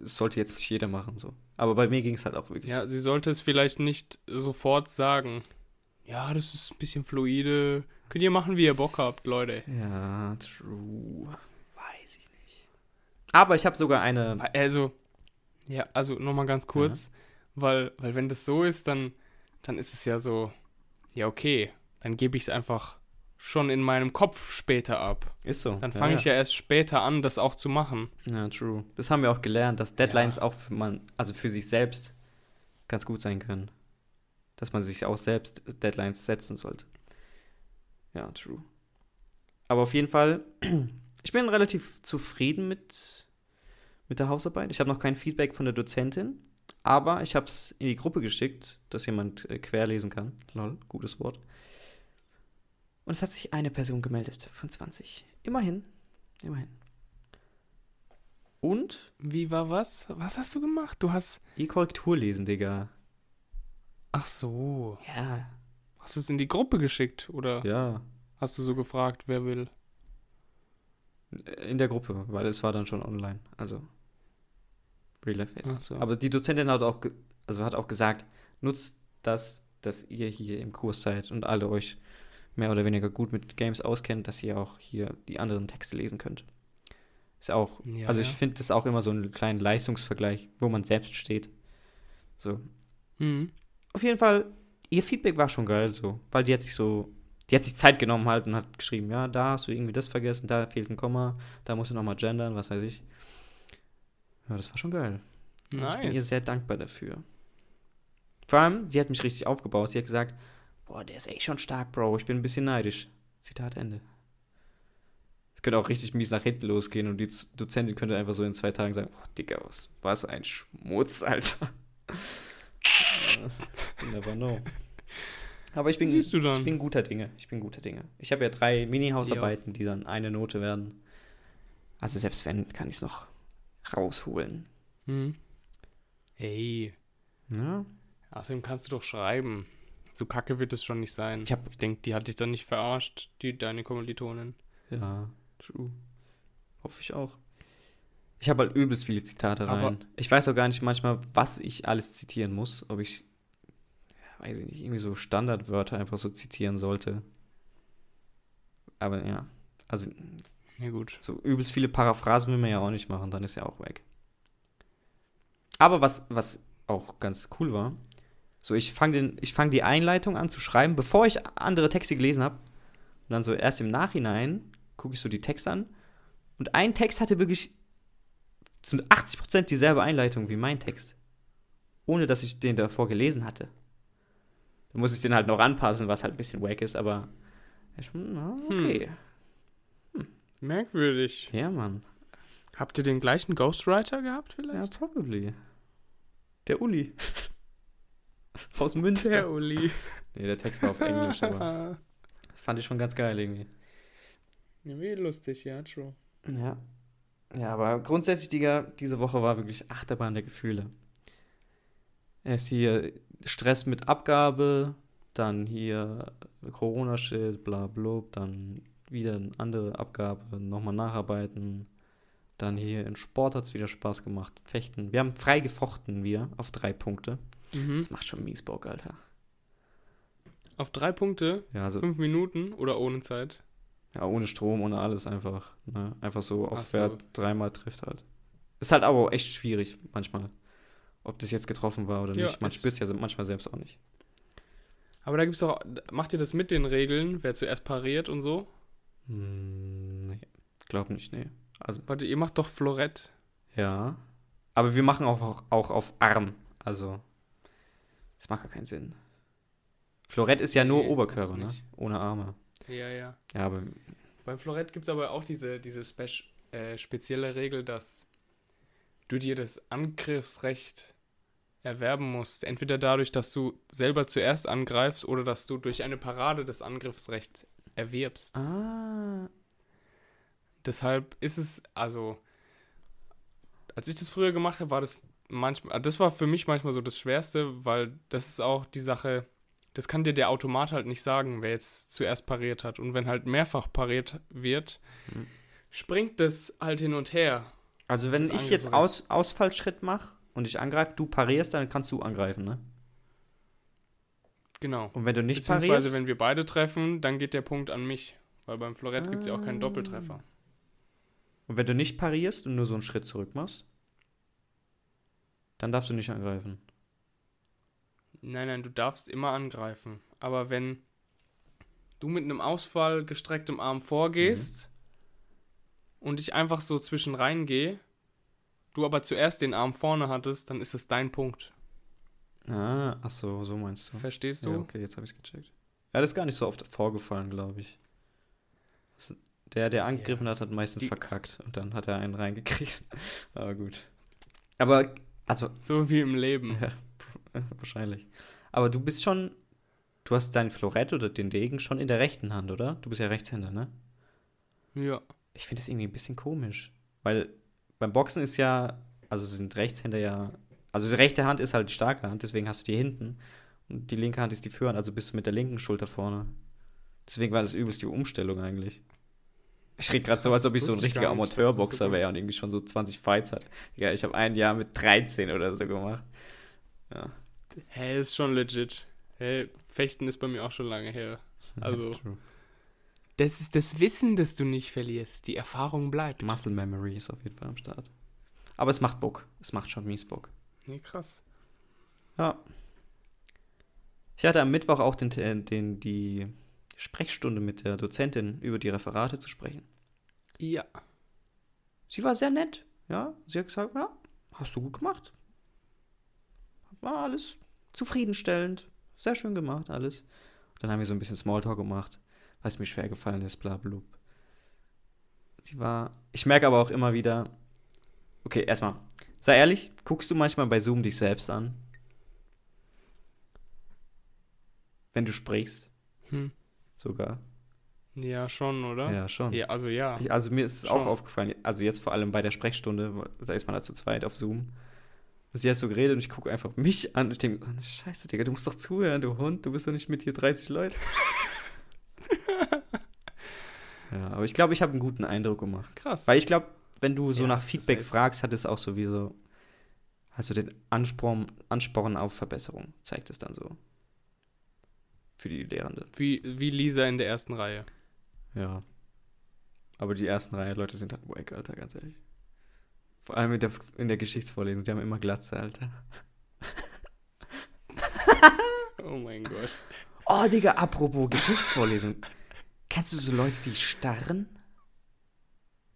sollte jetzt nicht jeder machen so. Aber bei mir ging es halt auch wirklich. Ja, sie sollte es vielleicht nicht sofort sagen. Ja, das ist ein bisschen fluide. Könnt ihr machen, wie ihr Bock habt, Leute. Ja, true. Weiß ich nicht. Aber ich habe sogar eine. Also, ja, also nochmal ganz kurz, weil, weil wenn das so ist, dann, dann ist es ja so, ja, okay, dann gebe ich es einfach schon in meinem Kopf später ab. Ist so. Dann fange ich ja erst später an, das auch zu machen. Ja, true. Das haben wir auch gelernt, dass Deadlines auch für man, also für sich selbst ganz gut sein können. Dass man sich auch selbst Deadlines setzen sollte. Ja, true. Aber auf jeden Fall, ich bin relativ zufrieden mit, mit der Hausarbeit. Ich habe noch kein Feedback von der Dozentin, aber ich habe es in die Gruppe geschickt, dass jemand äh, querlesen kann. Lol, gutes Wort. Und es hat sich eine Person gemeldet von 20. Immerhin. Immerhin. Und Wie war was? Was hast du gemacht? Du hast. E-Korrektur lesen, Digga. Ach so. Ja. Hast du es in die Gruppe geschickt? Oder Ja. hast du so gefragt, wer will? In der Gruppe, weil es war dann schon online. Also. Real Life Face. Ach so. Aber die Dozentin hat auch, ge- also hat auch gesagt, nutzt das, dass ihr hier im Kurs seid und alle euch mehr oder weniger gut mit Games auskennt, dass ihr auch hier die anderen Texte lesen könnt. Ist auch, Ja, also ich ja. finde das auch immer so einen kleinen Leistungsvergleich, wo man selbst steht. So. Mhm. Auf jeden Fall, ihr Feedback war schon geil, so, weil die hat sich so, die hat sich Zeit genommen halt und hat geschrieben, ja, da hast du irgendwie das vergessen, da fehlt ein Komma, da musst du nochmal gendern, was weiß ich. Ja, das war schon geil. Also Ich bin ihr Nice. sehr dankbar dafür. Vor allem, sie hat mich richtig aufgebaut. Sie hat gesagt, boah, der ist echt schon stark, Bro. Ich bin ein bisschen neidisch. Zitat Ende. Es könnte auch richtig mies nach hinten losgehen und die Dozentin könnte einfach so in zwei Tagen sagen, boah, Digga, was, was ein Schmutz, Alter. Never know. Aber ich bin, Siehst du dann. ich bin guter Dinge. Ich bin guter Dinge. Ich habe ja drei Mini-Hausarbeiten, die dann eine Note werden. Also selbst wenn, kann ich es noch rausholen. Mhm. Ey, Ja, außerdem kannst du doch schreiben. So kacke wird es schon nicht sein. Ich hab- ich denke, die hat dich dann nicht verarscht, die, deine Kommilitonin. Ja, true. Hoffe ich auch. Ich habe halt übelst viele Zitate Aber- rein. ich weiß auch gar nicht manchmal, was ich alles zitieren muss. Ob ich, ja, weiß ich nicht, irgendwie so Standardwörter einfach so zitieren sollte. Aber ja, also Ja, gut. so übelst viele Paraphrasen will man ja auch nicht machen, dann ist ja auch weg. Aber was, was auch ganz cool war, so ich fange fang die Einleitung an zu schreiben, bevor ich andere Texte gelesen habe. Und dann so erst im Nachhinein gucke ich so die Texte an. Und ein Text hatte wirklich zu 80% dieselbe Einleitung wie mein Text. Ohne dass ich den davor gelesen hatte. Da muss ich den halt noch anpassen, was halt ein bisschen wack ist, aber ich, na, okay. Merkwürdig. Ja, Mann. Habt ihr den gleichen Ghostwriter gehabt Ja, vielleicht? probably. Der Uli. Aus Münster. Der Uli. nee, der Text war auf Englisch, aber fand ich schon ganz geil irgendwie. Ja, wie lustig, ja, true. Ja. Ja, aber grundsätzlich, Digga, diese Woche war wirklich Achterbahn der Gefühle. Erst hier Stress mit Abgabe, dann hier Corona-Shit, bla bla, dann wieder eine andere Abgabe, nochmal nacharbeiten. Dann hier in Sport hat es wieder Spaß gemacht. Fechten. Wir haben frei gefochten, wir, auf drei Punkte. Mhm. Das macht schon mies Bock, Alter. Auf drei Punkte, Ja, also fünf Minuten oder ohne Zeit? ja, ohne Strom, ohne alles einfach. Ne? Einfach so, auf so. wer dreimal trifft halt. Ist halt aber auch echt schwierig manchmal. Ob das jetzt getroffen war oder Ja, nicht. Man es- spürt es ja manchmal selbst auch nicht. Aber da gibt's doch, macht ihr das mit den Regeln, wer zuerst pariert und so? Hm, nee, glaub nicht, nee. Also, Warte, ihr macht doch Florett. ja. Aber wir machen auch, auch, auch auf Arm. Also, das macht gar keinen Sinn. Florett ist ja nur Nee, Oberkörper, ne? Ohne Arme. Ja, ja. Ja, aber Beim Florett gibt's aber auch diese, diese äh, spezielle Regel, dass du dir das Angriffsrecht erwerben musst. Entweder dadurch, dass du selber zuerst angreifst oder dass du durch eine Parade das Angriffsrecht erwirbst. Ah. Deshalb ist es, also, als ich das früher gemacht habe, war das manchmal, das war für mich manchmal so das Schwerste, weil das ist auch die Sache, das kann dir der Automat halt nicht sagen, wer jetzt zuerst pariert hat. Und wenn halt mehrfach pariert wird, Mhm. springt das halt hin und her. Also, wenn ich jetzt. Aus, Ausfallschritt mache und ich angreife, du parierst, dann kannst du angreifen, ne? Genau. Und wenn du nicht Beziehungsweise, parierst, wenn wir beide treffen, dann geht der Punkt an mich. Weil beim Florett gibt es ja auch keinen Ah. Doppeltreffer. und wenn du nicht parierst und nur so einen Schritt zurück machst, dann darfst du nicht angreifen. Nein, nein, du darfst immer angreifen. Aber wenn du mit einem Ausfall gestrecktem Arm vorgehst und ich einfach so zwischen reingehe, du aber zuerst den Arm vorne hattest, dann ist es dein Punkt. Ah, ach so, so meinst du. Verstehst Ja, du? okay, jetzt habe ich gecheckt. Ja, das ist gar nicht so oft vorgefallen, glaube ich. Der, der angegriffen hat, hat meistens Die- verkackt und dann hat er einen reingekriegt. Aber gut. Aber, also, So wie im Leben. ja, wahrscheinlich. Aber du bist schon, du hast dein Florett oder den Degen schon in der rechten Hand, oder? Du bist ja Rechtshänder, ne? Ja. Ich finde das irgendwie ein bisschen komisch. Weil beim Boxen ist ja, also sind Rechtshänder ja, also die rechte Hand ist halt die starke Hand, deswegen hast du die hinten. Und die linke Hand ist die Führhand, also bist du mit der linken Schulter vorne. Deswegen war das übelst die Umstellung eigentlich. Ich rede gerade so, als ob ich so ein richtiger Amateurboxer wäre und irgendwie schon so 20 Fights hat. Ja, ich habe ein Jahr mit 13 oder so gemacht. Ja. Hä, ist schon legit. Hä, Fechten ist bei mir auch schon lange her. Also, das ist das Wissen, das du nicht verlierst. Die Erfahrung bleibt. Muscle Memory ist auf jeden Fall am Start. Aber es macht Bock. Es macht schon mies Bock. Nee, krass. Ja. Ich hatte am Mittwoch auch den, den, die Sprechstunde mit der Dozentin über die Referate zu sprechen. Ja. Sie war sehr nett. Ja, sie hat gesagt, ja, hast du gut gemacht. War alles zufriedenstellend. Sehr schön gemacht, alles. Dann haben wir so ein bisschen Smalltalk gemacht, was mir schwer gefallen ist, bla blub. Sie war. Ich merke aber auch immer wieder. Okay, erstmal. Sei ehrlich, guckst du manchmal bei Zoom dich selbst an? Wenn du sprichst, Hm. sogar. Ja, schon, oder? Ja, schon. Ja, also ja. Ich, also mir ist es auch aufgefallen, also jetzt vor allem bei der Sprechstunde, da ist man halt zu zweit auf Zoom. Und sie hat so geredet und ich gucke einfach mich an und ich denke, oh, scheiße, Digga, du musst doch zuhören, du Hund, du bist doch nicht mit hier 30 Leuten. ja, aber ich glaube, ich habe einen guten Eindruck gemacht. Krass. Weil ich glaube, wenn du so Ja, nach Feedback fragst, hat es auch sowieso, also den Ansporn, Ansporn auf Verbesserung, zeigt es dann so. Für die Lehrenden. wie, wie Lisa in der ersten Reihe. Ja. Aber die ersten Reihe Leute sind halt wack, Alter, ganz ehrlich. Vor allem in der, in der Geschichtsvorlesung, die haben immer Glatze, Alter. Oh mein Gott. Oh, Digga, apropos Geschichtsvorlesung. Kennst du so Leute, die starren?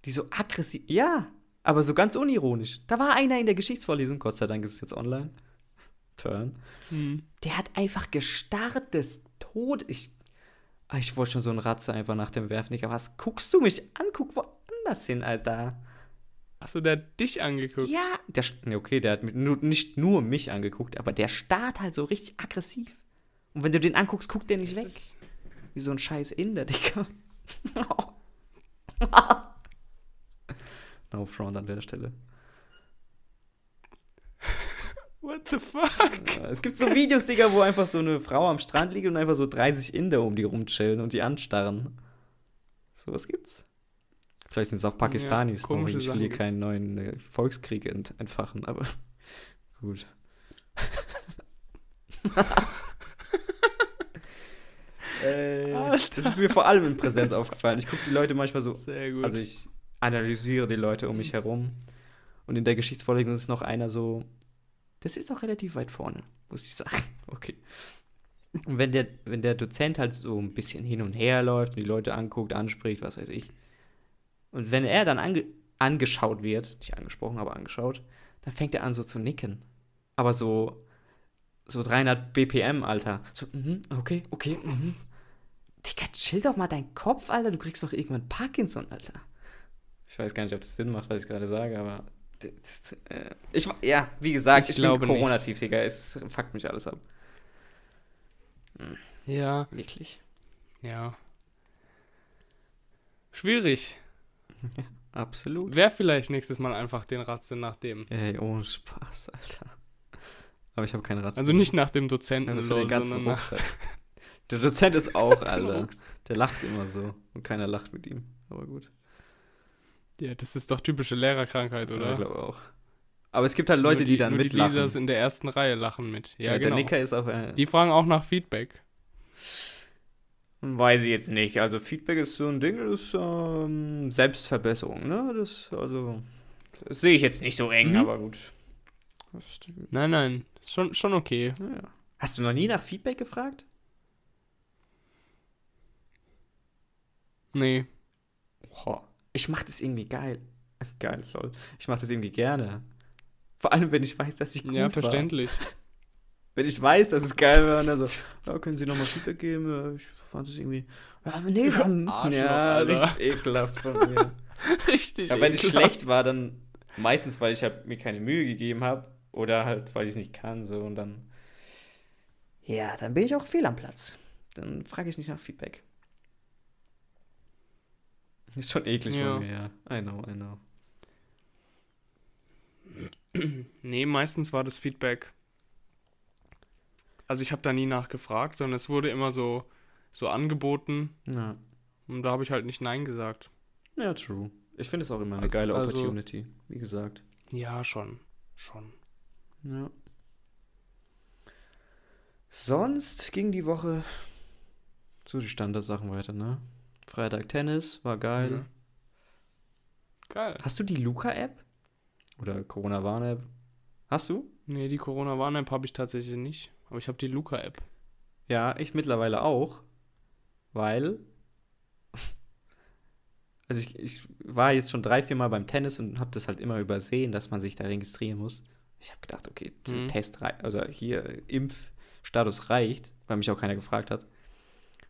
Die so aggressiv. Ja, aber so ganz unironisch. Da war einer in der Geschichtsvorlesung, Gott sei Dank ist es jetzt online. Turn. Hm. Der hat einfach gestarrt des Tod. Ich, ich wollte schon so einen Ratze einfach nach dem werfen. Digga, was guckst du mich an? Guck woanders hin, Alter. Achso, der hat dich angeguckt. Ja, der, okay, der hat nur, nicht nur mich angeguckt, aber der starrt halt so richtig aggressiv. Und wenn du den anguckst, guckt der nicht Das weg. ist- Wie so ein scheiß Inder, Digga. no front an der Stelle. What the fuck? Ja, Es gibt so Videos, Digga, wo einfach so eine Frau am Strand liegt und einfach so 30 Inder um die rumchillen und die anstarren. Sowas gibt's. Vielleicht sind es auch Pakistanis. Ja, noch, ich will Sachen hier gibt's. keinen neuen äh, Volkskrieg ent entfachen, aber gut. äh, das ist mir vor allem in Präsenz aufgefallen. Ich gucke die Leute manchmal so Sehr gut. also ich analysiere die Leute um mich herum. Und in der Geschichtsvorlesung ist noch einer so, das ist auch relativ weit vorne, muss ich sagen. Okay. Und wenn der, wenn der Dozent halt so ein bisschen hin und her läuft und die Leute anguckt, anspricht, was weiß ich. Und wenn er dann ange angeschaut wird, nicht angesprochen, aber angeschaut, dann fängt er an so zu nicken. Aber so, so 300 BPM, Alter. So, mhm, okay, okay, mhm. Digga, chill doch mal deinen Kopf, Alter. Du kriegst doch irgendwann Parkinson, Alter. Ich weiß gar nicht, ob das Sinn macht, was ich gerade sage, aber. Das, äh, ich, ja, wie gesagt, Ich ich, glaube bin nicht. Corona-tief, Digga. Es fuckt mich alles ab. ja, Wirklich. ja. Schwierig. Absolut. Wäre vielleicht nächstes Mal einfach den Ratze nach dem. Ey, ohne Spaß, Alter. Aber ich habe keine Ratze. Also nicht nach dem Ja, Dozenten, ist so den ganzen Rucksack. Der Dozent ist auch, Alter. Der lacht immer so. Und keiner lacht mit ihm. Aber gut. Ja, das ist doch typische Lehrerkrankheit, Ja, oder? ich glaube auch. Aber es gibt halt Leute, Nur die, dann nur mitlachen. Die Lisas in der ersten Reihe lachen mit. Ja, Ja, genau. Der Nicker ist auf äh, Die fragen auch nach Feedback. Weiß ich jetzt nicht. Also Feedback ist so ein Ding, das ist ähm, Selbstverbesserung, ne? Das, also, das sehe ich jetzt nicht so eng, Mhm. aber gut. Nein, nein. Schon, schon okay. ja. Hast du noch nie nach Feedback gefragt? Nee. Oha. Ich mache das irgendwie geil. Geil, lol. Ich mache das irgendwie gerne. Vor allem, wenn ich weiß, dass ich gut ja, war. verständlich. Wenn ich weiß, dass es geil war und dann so, ja, können Sie nochmal Feedback geben? Ja, Ich fand es irgendwie, ja, nee, haben, Arschloch, ja, richtig ekelhaft von mir. Richtig. Ja, wenn es schlecht war, dann meistens, weil ich halt mir keine Mühe gegeben habe oder halt, weil ich es nicht kann, so und dann. Ja, dann bin ich auch fehl am Platz. Dann frage ich nicht nach Feedback. Ist schon eklig Ja. von mir, ja. I know, I know. Nee, meistens war das Feedback. Also ich habe da nie nachgefragt, sondern es wurde immer so, so angeboten Ja. und da habe ich halt nicht Nein gesagt. Ja, true. Ich finde es auch immer eine Also- geile also- Opportunity, wie gesagt. Ja, schon. Schon. Ja. Sonst ging die Woche so die Standardsachen weiter, ne? Freitag Tennis, war geil. Ja. Geil. Hast du die Luca-App? Oder Corona-Warn-App? Hast du? Nee, die Corona-Warn-App habe ich tatsächlich nicht. Aber ich habe die Luca-App. Ja, ich mittlerweile auch. Weil. Also ich, ich war jetzt schon drei, vier Mal beim Tennis und habe das halt immer übersehen, dass man sich da registrieren muss. Ich habe gedacht, okay, Mhm. Test also hier Impfstatus reicht, weil mich auch keiner gefragt hat.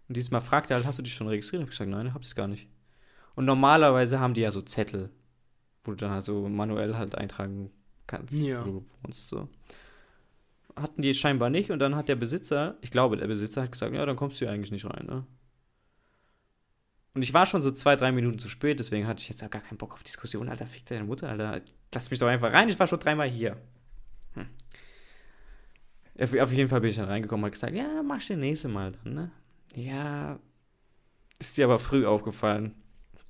Und dieses Mal fragte er halt, hast du dich schon registriert? Ich gesagt, nein, hab ich gar nicht. Und normalerweise haben die ja so Zettel, wo du dann halt so manuell halt eintragen kannst, Ja. wo du wohnst. So. Hatten die scheinbar nicht und dann hat der Besitzer, ich glaube, der Besitzer hat gesagt, ja, dann kommst du hier eigentlich nicht rein, ne? Und ich war schon so zwei, drei Minuten zu spät, deswegen hatte ich jetzt auch gar keinen Bock auf Diskussion. Alter, fick deine Mutter, Alter. Lass mich doch einfach rein, ich war schon dreimal hier. Hm. Auf, jeden Fall bin ich dann reingekommen und gesagt, ja, machst du nächste Mal dann, ne? Ja, ist dir aber früh aufgefallen.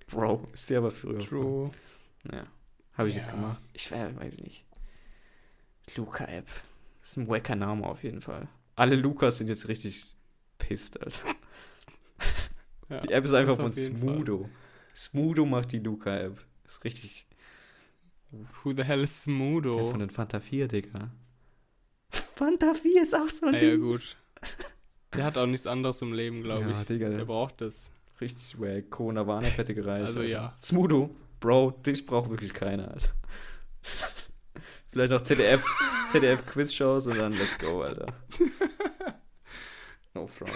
Bro, ist dir aber früh aufgefallen. True. Ja, habe ich Ja. jetzt gemacht. Ich weiß nicht. Luca-App. ist ein wacker Name auf jeden Fall. Alle Lukas sind jetzt richtig pisst, Alter. Ja, Die App ist einfach von jeden Fall. Smudo. Smudo macht die Luca-App. Ist richtig. Who the hell is Der Smudo? von den Fanta 4, Digga. Fanta 4 ist auch so ein Ah, ja, Ding. gut. Der hat auch nichts anderes im Leben, glaube Ja, ich. Digga, der der- braucht das. Richtig wack. Corona Warn-App hätte gereicht. Also, Alter. ja. Smudo, Bro, dich braucht wirklich keiner, Alter. Vielleicht noch ZDF, ZDF Quiz-Shows und dann let's go, Alter. No front.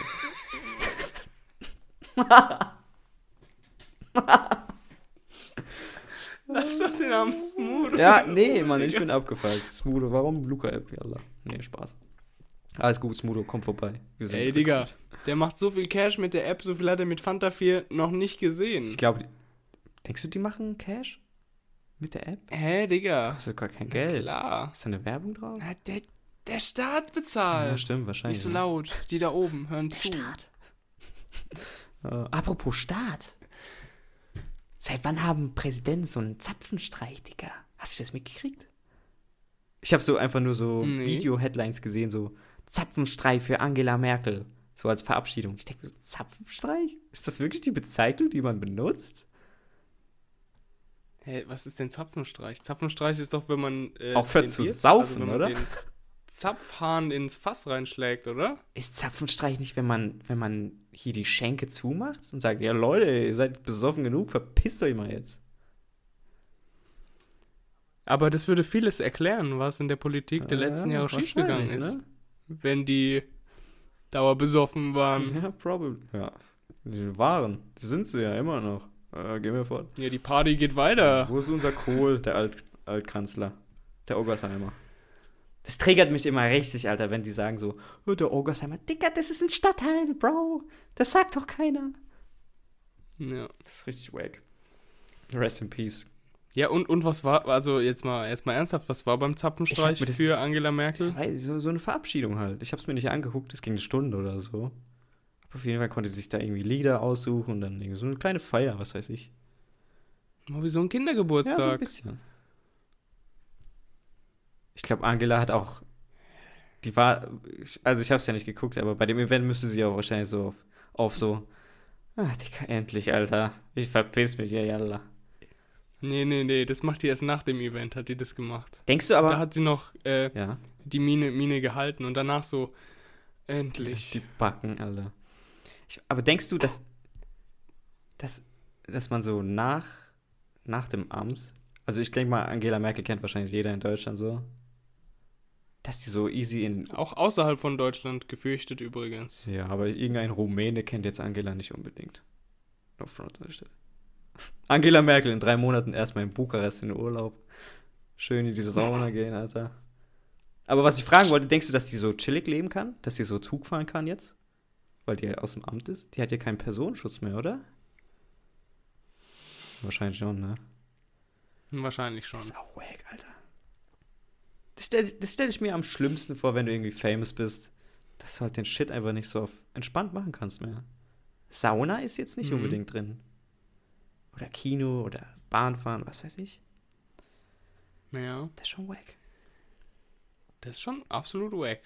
Lass doch den Namen Smudo. Ja, nee, Mann, ich bin abgefuckt. Smudo, warum Luca-App? Yalla. Nee, Spaß. Alles gut, Smudo, komm vorbei. Wir sind Ey, Digga, der macht so viel Cash mit der App, so viel hat er mit Fanta 4 noch nicht gesehen. Ich glaube, denkst du, die machen Cash? Mit der App? Hä, Das Digga? kostet gar kein Na Geld. Klar. Ist da eine Werbung drauf? Na, der, der Staat bezahlt. Ja, stimmt, wahrscheinlich. Nicht so ne? laut. Die da oben hören zu. Äh, apropos Staat. Seit wann haben Präsidenten so einen Zapfenstreich, Digga? Hast du das mitgekriegt? Ich habe so einfach nur so Nee. Video-Headlines gesehen, so Zapfenstreich für Angela Merkel. So als Verabschiedung. Ich denke, so, Zapfenstreich? Ist das wirklich die Bezeichnung, die man benutzt? Hä, was ist denn Zapfenstreich? Zapfenstreich ist doch, wenn man. Äh, Aufhört den zu Bier- saufen, wenn man oder? Den Zapfhahn ins Fass reinschlägt, oder? Ist Zapfenstreich nicht, wenn man, wenn man hier die Schenke zumacht und sagt, ja Leute, ihr seid besoffen genug, verpisst euch mal jetzt. Aber das würde vieles erklären, was in der Politik der Ja, letzten Jahre schiefgegangen wahrscheinlich, ist. ne? Wenn die dauerbesoffen waren. Ja, probably. Ja, die waren. Die sind sie ja immer noch. Äh, gehen wir fort. Ja, die Party geht weiter. Wo ist unser Kohl, der Alt Altkanzler? Der Oggersheimer. Das triggert mich immer richtig, Alter, wenn die sagen so, oh, der Oggersheimer, Digga, das ist ein Stadtteil, Bro. Das sagt doch keiner. Ja. Das ist richtig wack. Rest in peace. Ja, und, und was war, also jetzt mal, jetzt mal ernsthaft, was war beim Zapfenstreich für Angela Merkel? Weiß, so, so eine Verabschiedung halt. Ich habe es mir nicht angeguckt, es ging eine Stunde oder so. Aber auf jeden Fall konnte sie sich da irgendwie Lieder aussuchen und dann irgendwie so eine kleine Feier, was weiß ich. Mal wie so ein Ja, so ein Kindergeburtstag. bisschen. Ich glaube, Angela hat auch. Die war. Also, ich habe es ja nicht geguckt, aber bei dem Event müsste sie auch wahrscheinlich so auf, auf so. Ah, Digga, endlich, Alter. Ich verpiss mich ja, yalla. Nee, nee, nee, das macht die erst nach dem Event, hat die das gemacht. Denkst du aber. da hat sie noch äh, ja, die Mine, Mine gehalten und danach so, endlich. die Backen. Ich, aber denkst du, dass. Dass, dass man so nach. Nach dem Amt. Also, ich denke mal, Angela Merkel kennt wahrscheinlich jeder in Deutschland so. Dass die so easy in Auch außerhalb von Deutschland gefürchtet übrigens. Ja, aber irgendein Rumäne kennt jetzt Angela nicht unbedingt. No front an der Stelle. Angela Merkel in drei Monaten erstmal in Bukarest in den Urlaub. Schön in diese Sauna gehen, Alter. Aber was ich fragen wollte, denkst du, dass die so chillig leben kann? Dass die so Zug fahren kann jetzt? Weil die ja aus dem Amt ist? Die hat ja keinen Personenschutz mehr, oder? Wahrscheinlich schon, ne? Wahrscheinlich schon. Das ist auch wack, Alter. Das stelle stell ich mir am schlimmsten vor, wenn du irgendwie famous bist, dass du halt den Shit einfach nicht so entspannt machen kannst mehr. Sauna ist jetzt nicht Mhm. unbedingt drin. Oder Kino oder Bahnfahren, was weiß ich. Naja, Das ist schon wack. das ist schon absolut wack.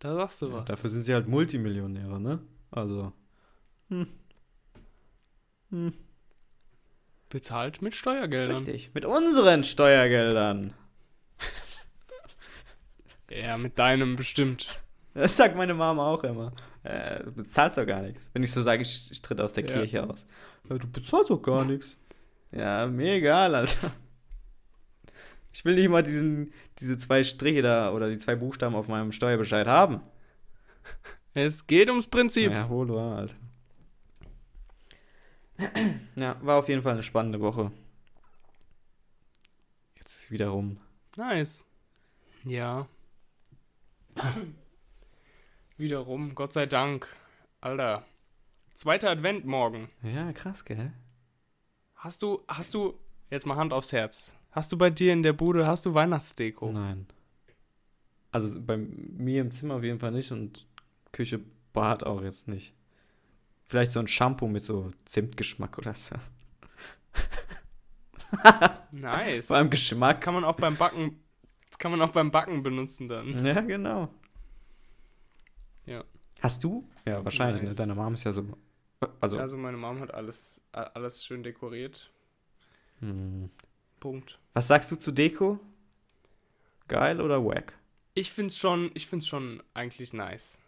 Da sagst du Ja, was. dafür sind sie halt Multimillionäre, ne? Also. Bezahlt mit Steuergeldern. Richtig. Mit unseren Steuergeldern. Ja, mit deinem bestimmt. Das sagt meine Mama auch immer. Äh, du bezahlst doch gar nichts. Wenn ich so sage, ich, ich tritt aus der Ja. Kirche aus. Ja, du bezahlst doch gar nichts. Ja, mir egal, Alter. Ich will nicht mal diesen, diese zwei Striche da oder die zwei Buchstaben auf meinem Steuerbescheid haben. Es geht ums Prinzip. Ja, wohl wahr, Alter. Ja, war auf jeden Fall eine spannende Woche. Jetzt wieder rum. Nice. Ja. Wiederum, Gott sei Dank. Alter. Zweiter Advent morgen. Ja, krass, gell? Hast du, hast du, jetzt mal Hand aufs Herz. Hast du bei dir in der Bude, hast du Weihnachtsdeko? Nein. Also bei mir im Zimmer auf jeden Fall nicht und Küche, Bad auch jetzt nicht. Vielleicht so ein Shampoo mit so Zimtgeschmack oder so. Nice. Vor allem Das Geschmack. kann man auch beim Backen, das kann man auch beim Backen benutzen dann. Ja, genau. Ja. Hast du? Ja, wahrscheinlich, Nice. ne? Deine Mom ist ja so. Also. Also meine Mom hat alles, alles schön dekoriert. hm. Punkt. Was sagst du zu Deko? Geil oder wack? Ich find's schon, ich find's schon eigentlich nice.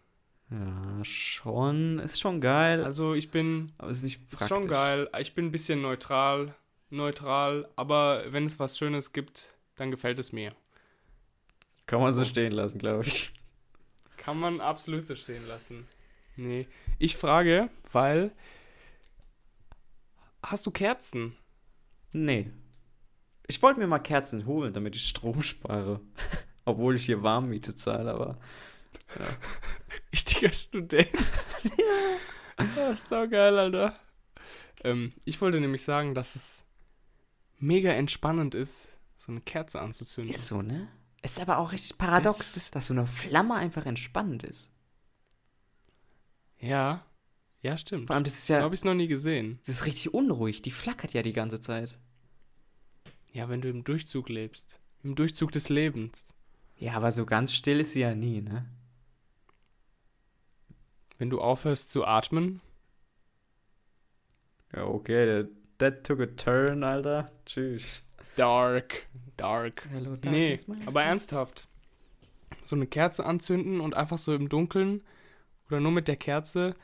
Ja, schon. Ist schon geil, Also ich bin, aber ist nicht ist praktisch. schon geil. Ich bin ein bisschen neutral, neutral, aber wenn es was Schönes gibt, dann gefällt es mir. Kann man so stehen lassen, glaube ich. Kann man absolut so stehen lassen. Nee. Ich frage, weil. Hast du Kerzen? Nee. Ich wollte mir mal Kerzen holen, damit ich Strom spare. Obwohl ich hier Warmmiete zahle, aber. Richtiger Student. ja. so geil, Alter. Ähm, ich wollte nämlich sagen, dass es mega entspannend ist, so eine Kerze anzuzünden. Ist so, ne? Ist aber auch richtig paradox, Das dass so eine Flamme einfach entspannend ist. Ja. Ja, stimmt. Vor allem, das ist So ja. habe ich es noch nie gesehen. Das ist richtig unruhig. Die flackert ja die ganze Zeit. Ja, wenn du im Durchzug lebst. Im Durchzug des Lebens. Ja, aber so ganz still ist sie ja nie, ne? Wenn du aufhörst zu atmen. Ja, okay. That took a turn, Alter. Tschüss. Dark. Dark. Hello, Nee, aber ernsthaft. So eine Kerze anzünden und einfach so im Dunkeln oder nur mit der Kerze,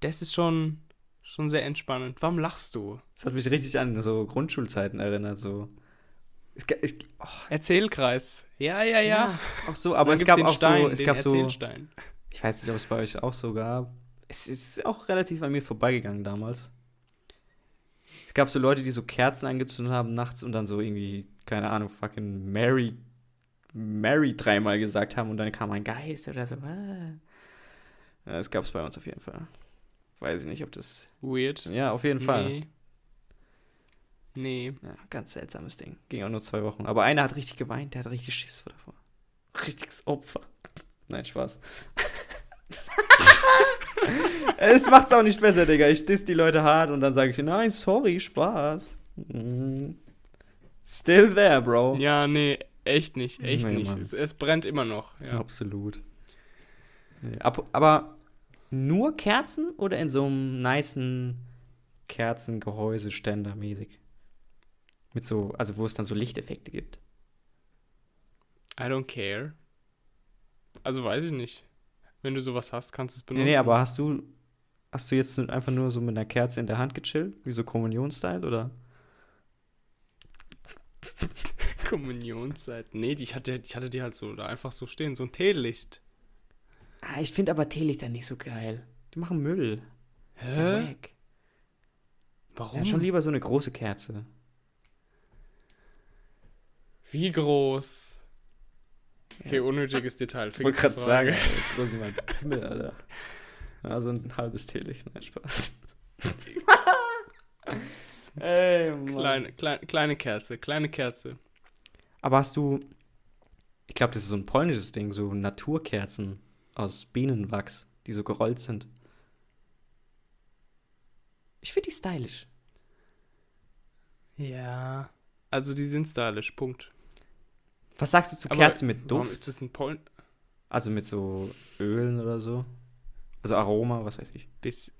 das ist schon, schon sehr entspannend. Warum lachst du? Das hat mich richtig an so Grundschulzeiten erinnert, so. Es, es, oh, Erzählkreis. Ja, ja, ja. auch so, aber es gab auch Stein, so, es gab so, ich weiß nicht, ob es bei euch auch so gab. Es ist auch relativ an mir vorbeigegangen damals. Es gab so Leute, die so Kerzen angezündet haben nachts und dann so irgendwie, keine Ahnung, fucking Mary, Mary dreimal gesagt haben und dann kam ein Geist oder so. Ah. Das gab es bei uns auf jeden Fall. Weiß ich nicht, ob das. Weird. Ja, auf jeden Fall. Nee. Nee. Ja, ganz seltsames Ding. Ging auch nur zwei Wochen. Aber einer hat richtig geweint, der hat richtig Schiss davor. Richtiges Opfer. Nein, Spaß. es macht's auch nicht besser, Digga. Ich diss die Leute hart und dann sage ich, nein, sorry, Spaß. Mm. Still there, Bro. Ja, nee, echt nicht. Echt Nee, nicht. Es, es brennt immer noch. Ja. Absolut. Nee, ab, aber nur Kerzen oder in so einem nicen Kerzengehäuseständer mäßig? Mit so, also wo es dann so Lichteffekte gibt. I don't care. Also weiß ich nicht. Wenn du sowas hast, kannst du es benutzen. nee, aber hast du, hast du jetzt einfach nur so mit einer Kerze in der Hand gechillt? Wie so Kommunion-Style, oder? Kommunionszeit. Nee, die, ich, hatte, ich hatte die halt so da einfach so stehen. So ein Teelicht. Ah, ich finde aber Teelichter nicht so geil. Die machen Müll. Ist ja Hä? wack. Warum? Ja, schon lieber so eine große Kerze. Wie groß? Okay, unnötiges Detail. Ich wollte gerade sagen, wie mein Pimmel, Alter. Ja, so ein halbes Teelicht. Nein, Spaß. Ey, Mann. Kleine, kleine, kleine Kerze, kleine Kerze. Aber hast du, ich glaube, das ist so ein polnisches Ding, so Naturkerzen aus Bienenwachs, die so gerollt sind. Ich finde die stylisch. Ja. Also die sind stylisch, Punkt. Was sagst du zu Aber Kerzen mit Warum Duft? ist das ein Polen? Also mit so Ölen oder so? Also Aroma, was weiß ich. Bis.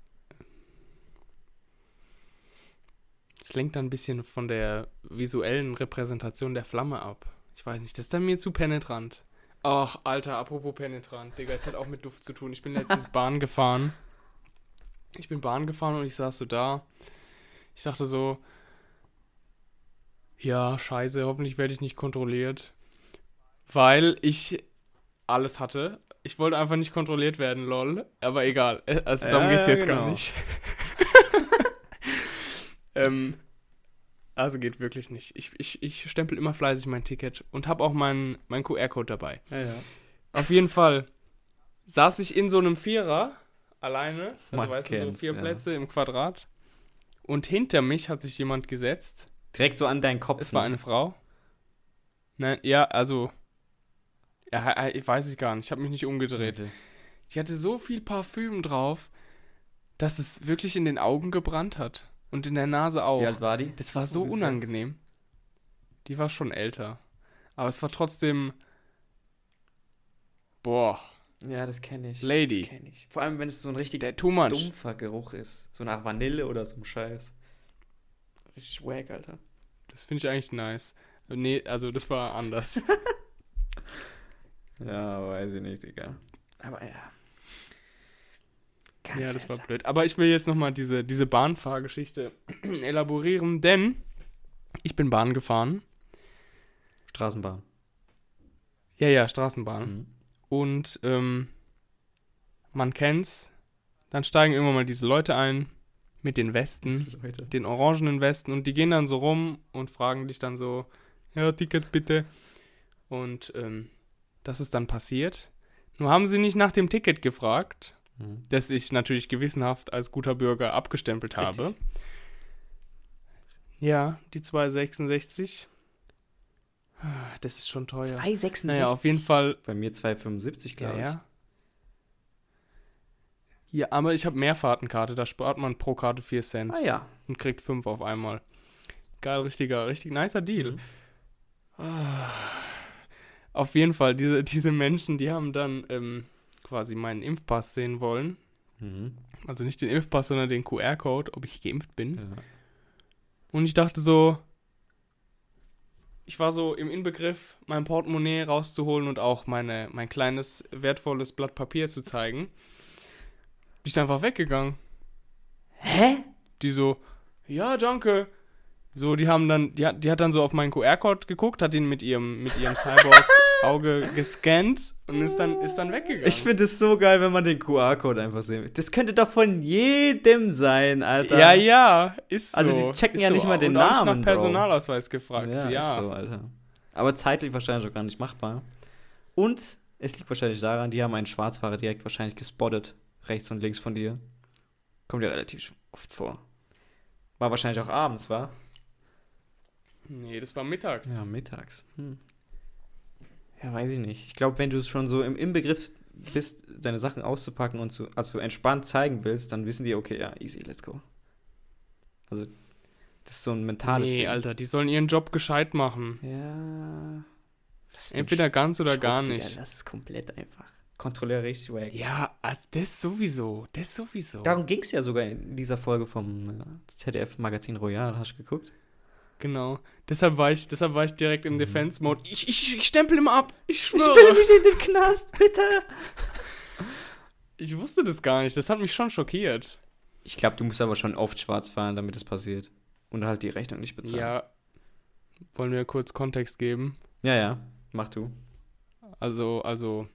Das lenkt dann ein bisschen von der visuellen Repräsentation der Flamme ab. Ich weiß nicht, das ist dann mir zu penetrant. Ach, Alter, apropos penetrant, Digga, es hat auch mit Duft zu tun. Ich bin letztens Bahn gefahren. Ich bin Bahn gefahren und ich saß so da. Ich dachte so, ja, scheiße, hoffentlich werde ich nicht kontrolliert. Weil ich alles hatte. Ich wollte einfach nicht kontrolliert werden, lol. Aber egal. Äh, Also darum Ja, geht's jetzt genau. gar nicht. ähm, also geht wirklich nicht. Ich, ich, ich stempel immer fleißig mein Ticket und habe auch meinen mein QR-Code dabei. Ja, ja. Auf jeden Fall saß ich in so einem Vierer alleine. Also Man weißt du, so vier. Plätze im Quadrat. Und hinter mich hat sich jemand gesetzt. Direkt so an deinen Kopf. Es war ne? eine Frau. Nein, ja, also. Ja, ich weiß es gar nicht. Ich habe mich nicht umgedreht. Bitte. Die hatte so viel Parfüm drauf, dass es wirklich in den Augen gebrannt hat. Und in der Nase auch. Wie alt war die? Das war so ungefähr? unangenehm. Die war schon älter. Aber es war trotzdem. Boah, Ja, das kenne ich. Lady. Das kenn ich. Vor allem, wenn es so ein richtig der dumpfer Geruch ist. So nach Vanille oder so ein Scheiß. Richtig wack, Alter. Das finde ich eigentlich nice. Nee, also das war anders. Ja, weiß ich nicht, Digga. Aber ja. Ganz ja, das war blöd. Aber ich will jetzt nochmal diese, diese Bahnfahrgeschichte elaborieren, denn ich bin Bahn gefahren. Straßenbahn. Ja, ja, Straßenbahn. Mhm. Und ähm, man kennt's. Dann steigen irgendwann mal diese Leute ein mit den Westen, den orangenen Westen, und die gehen dann so rum und fragen dich dann so, ja, Ticket bitte. Und ähm, das ist dann passiert. Nur haben sie nicht nach dem Ticket gefragt, Mhm. das ich natürlich gewissenhaft als guter Bürger abgestempelt Richtig. habe. Ja, die 266. Ah, Das ist schon teuer. 2,66. Naja, auf jeden Fall Bei mir 2,75, Ja, glaube ich. ja. Ja, aber ich habe Mehrfahrtenkarte, da spart man pro Karte 4 Cent Ah ja. und kriegt 5 auf einmal. Geil, richtiger, richtig nicer Deal. Mhm. Ah. Auf jeden Fall, diese, diese Menschen, die haben dann ähm, quasi meinen Impfpass sehen wollen. Mhm. Also nicht den Impfpass, sondern den QR-Code, ob ich geimpft bin. ja. Und ich dachte so, ich war so im Inbegriff, mein Portemonnaie rauszuholen und auch meine, mein kleines, wertvolles Blatt Papier zu zeigen. Bin ich einfach weggegangen. Hä? Die so, ja, danke. So, die haben dann, die hat, die hat dann so auf meinen QR-Code geguckt, hat ihn mit ihrem, mit ihrem Cyborg-Auge gescannt und ist dann, ist dann weggegangen. Ich finde es so geil, wenn man den QR-Code einfach sieht. Das könnte doch von jedem sein, Alter. ja, ja, ist so. Also die checken ist ja so. nicht mal den und Namen, nicht Bro. nach Personalausweis gefragt, Ja, ja. ist so, Alter. Aber zeitlich wahrscheinlich auch gar nicht machbar. Und es liegt wahrscheinlich daran, die haben einen Schwarzfahrer direkt wahrscheinlich gespottet, rechts und links von dir. Kommt ja relativ oft vor. War wahrscheinlich auch abends, war? Nee, das war mittags. Ja, mittags. Hm. Ja, weiß ich nicht. Ich glaube, wenn du schon so im Inbegriff bist, deine Sachen auszupacken und zu, also entspannt zeigen willst, dann wissen die, okay, ja, easy, let's go. Also, das ist so ein mentales nee, Ding. Alter, die sollen ihren Job gescheit machen. Ja. Entweder ganz oder gar Digga, nicht. Das ist komplett einfach. Kontrolleur richtig wack. Ja, also das sowieso. Das sowieso. Darum ging es ja sogar in dieser Folge vom äh, ZDF-Magazin Royal. Hast du geguckt? Genau. Deshalb war ich, deshalb war ich direkt im Defense-Mode. Ich, ich, ich stempel immer ab. Ich Ich schwöre. will nicht in den Knast, bitte! Ich wusste das gar nicht. Das hat mich schon schockiert. Ich glaube, du musst aber schon oft schwarz fahren, damit das passiert. Und halt die Rechnung nicht bezahlen. Ja. Wollen wir kurz Kontext geben? ja, ja. Mach du. Also, also.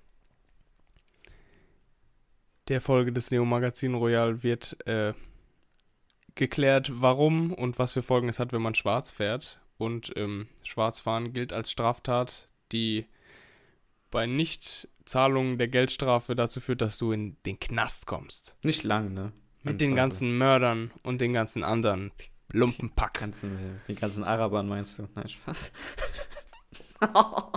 Der Folge des Neo Magazin Royal wird äh, geklärt, warum und was für Folgen es hat, wenn man schwarz fährt. Und ähm, Schwarzfahren gilt als Straftat, die bei Nichtzahlung der Geldstrafe dazu führt, dass du in den Knast kommst. Nicht lang, ne? Mit den ganzen Mördern und den ganzen anderen Lumpenpack. ganzen, die ganzen Arabern meinst du? Nein, Spaß.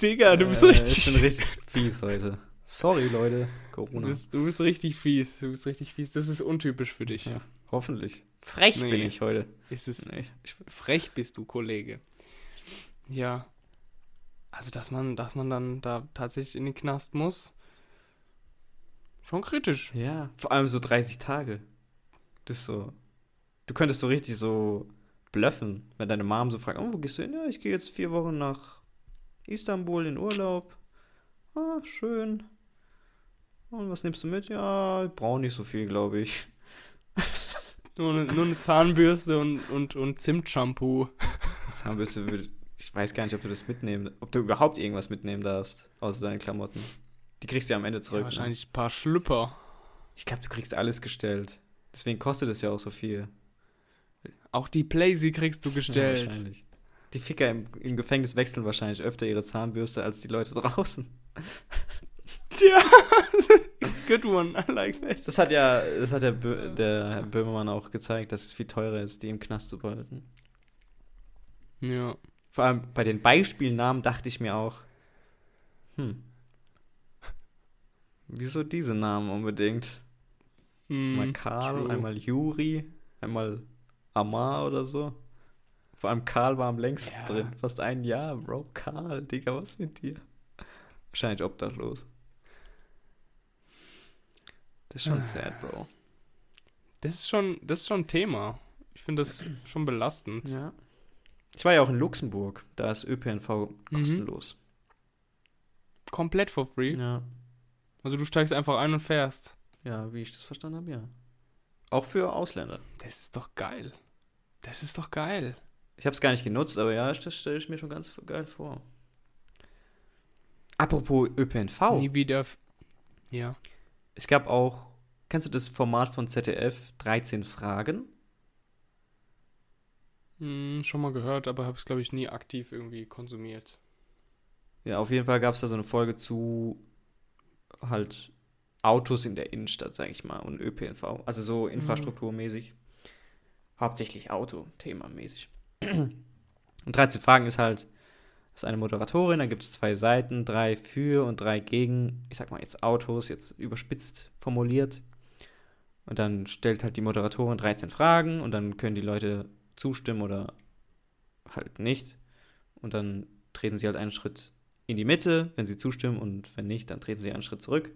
Digga, du bist Äh, richtig. Ich bin richtig fies heute. Sorry, Leute. Du Corona. bist, du bist richtig fies. Du bist richtig fies. Das ist untypisch für dich. Ja. Hoffentlich. Frech Nee. bin ich heute. Ist es Nee, frech bist du, Kollege. Ja. Also, dass man, dass man dann da tatsächlich in den Knast muss. Schon kritisch. ja, vor allem so 30 Tage. Das ist so. Du könntest so richtig so bluffen, wenn deine Mom so fragt, oh, wo gehst du hin? Ja, ich gehe jetzt vier Wochen nach Istanbul in Urlaub. Ah, schön. Und was nimmst du mit? Ja, ich brauche nicht so viel, glaube ich. Nur eine, nur eine Zahnbürste und, und, und Zimtshampoo. Zahnbürste würde. Ich weiß gar nicht, ob du das mitnehmen, ob du überhaupt irgendwas mitnehmen darfst, außer deine Klamotten. Die kriegst du ja am Ende zurück. Ja, ne? wahrscheinlich ein paar Schlüpper. Ich glaube, du kriegst alles gestellt. Deswegen kostet es ja auch so viel. Auch die Playsee kriegst du Ja, gestellt. wahrscheinlich. Die Ficker im, im Gefängnis wechseln wahrscheinlich öfter ihre Zahnbürste als die Leute draußen. Tja. Good one. I like that. Das hat ja, das hat der, Bö der Herr Böhmermann auch gezeigt, dass es viel teurer ist, die im Knast zu behalten. Ja. Vor allem bei den Beispielnamen dachte ich mir auch, hm, wieso diese Namen unbedingt? Einmal Hm, Karl, true. einmal Juri, einmal Amar oder so. Vor allem Karl war am längsten Ja. drin. Fast ein Jahr, Bro. Karl, Digga, was mit dir? Wahrscheinlich obdachlos. Das ist schon Ah. sad, Bro. Das ist schon, das ist schon ein Thema. Ich finde das schon belastend. Ja. Ich war ja auch in Luxemburg. Da ist ÖPNV kostenlos. Komplett for free. Ja. Also du steigst einfach ein und fährst. Ja, wie ich das verstanden habe, ja. Auch für Ausländer. Das ist doch geil. Das ist doch geil. Ich habe es gar nicht genutzt, aber ja, das stelle ich mir schon ganz geil vor. Apropos ÖPNV. Nie wieder. Ja. Es gab auch, kennst du das Format von ZDF, 13 Fragen? Hm, schon mal gehört, aber habe es, glaube ich, nie aktiv irgendwie konsumiert. Ja, auf jeden Fall gab es da so eine Folge zu halt Autos in der Innenstadt, sag ich mal, und ÖPNV. Also so infrastrukturmäßig. Hauptsächlich Auto-Thema-mäßig. Und 13 Fragen ist halt, ist eine Moderatorin, dann gibt es zwei Seiten, drei für und drei gegen, ich sag mal jetzt Autos, jetzt überspitzt formuliert. Und dann stellt halt die Moderatorin 13 Fragen und dann können die Leute zustimmen oder halt nicht. Und dann treten sie halt einen Schritt in die Mitte, wenn sie zustimmen und wenn nicht, dann treten sie einen Schritt zurück.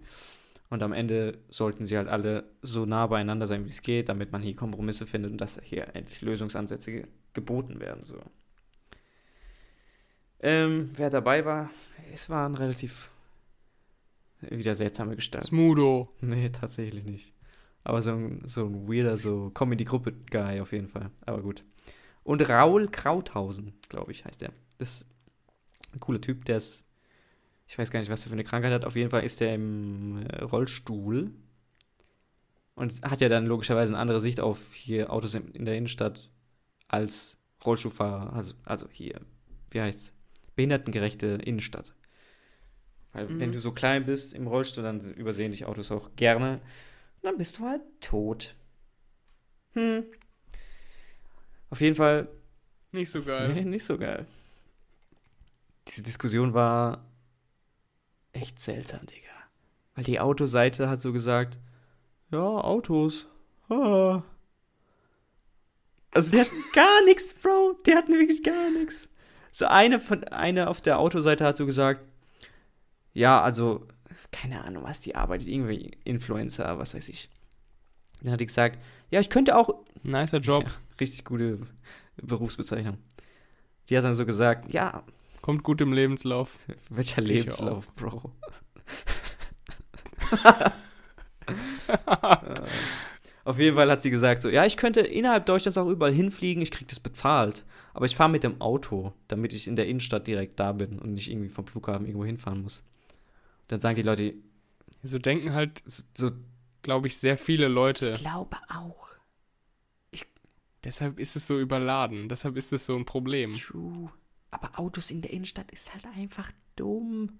Und am Ende sollten sie halt alle so nah beieinander sein, wie es geht, damit man hier Kompromisse findet und dass hier endlich Lösungsansätze ge geboten werden. So. Ähm, wer dabei war, es waren relativ wieder seltsame Gestalten. Smudo. Nee, tatsächlich nicht. Aber so ein, so ein weirder, so Comedy-Gruppe-Guy auf jeden Fall. Aber gut. Und Raul Krauthausen, glaube ich, heißt der. Das ist ein cooler Typ, der ist, ich weiß gar nicht, was er für eine Krankheit hat. Auf jeden Fall ist der im äh, Rollstuhl. Und hat ja dann logischerweise eine andere Sicht auf hier Autos in, in der Innenstadt als Rollstuhlfahrer. Also, also hier, wie heißt's? Behindertengerechte Innenstadt. Weil Mhm. wenn du so klein bist im Rollstuhl, dann übersehen dich Autos auch gerne. Und dann bist du halt tot. Hm. Auf jeden Fall Nicht so geil. Nee, nicht so geil. Diese Diskussion war echt seltsam, Digga. Weil die Autoseite hat so gesagt, ja, Autos. Ah. Also die hatten gar nichts, Bro. Die hatten wirklich gar nichts. So eine von eine auf der Autoseite hat so gesagt, ja, also keine Ahnung, was die arbeitet, irgendwie Influencer, was weiß ich. Dann hat die gesagt, ja, ich könnte auch Nicer Job. ja, richtig gute Berufsbezeichnung. Die hat dann so gesagt, ja, Kommt gut im Lebenslauf. welcher Ich Lebenslauf, Bro. Äh, Auf jeden Fall hat sie gesagt so, ja, ich könnte innerhalb Deutschlands auch überall hinfliegen, ich krieg das bezahlt. Aber ich fahre mit dem Auto, damit ich in der Innenstadt direkt da bin und nicht irgendwie vom Flughafen irgendwo hinfahren muss. Dann sagen die Leute, So denken halt, so, glaube ich, sehr viele Leute. glaube auch. Deshalb ist es so überladen. Deshalb ist es so ein Problem. True. Aber Autos in der Innenstadt ist halt einfach dumm.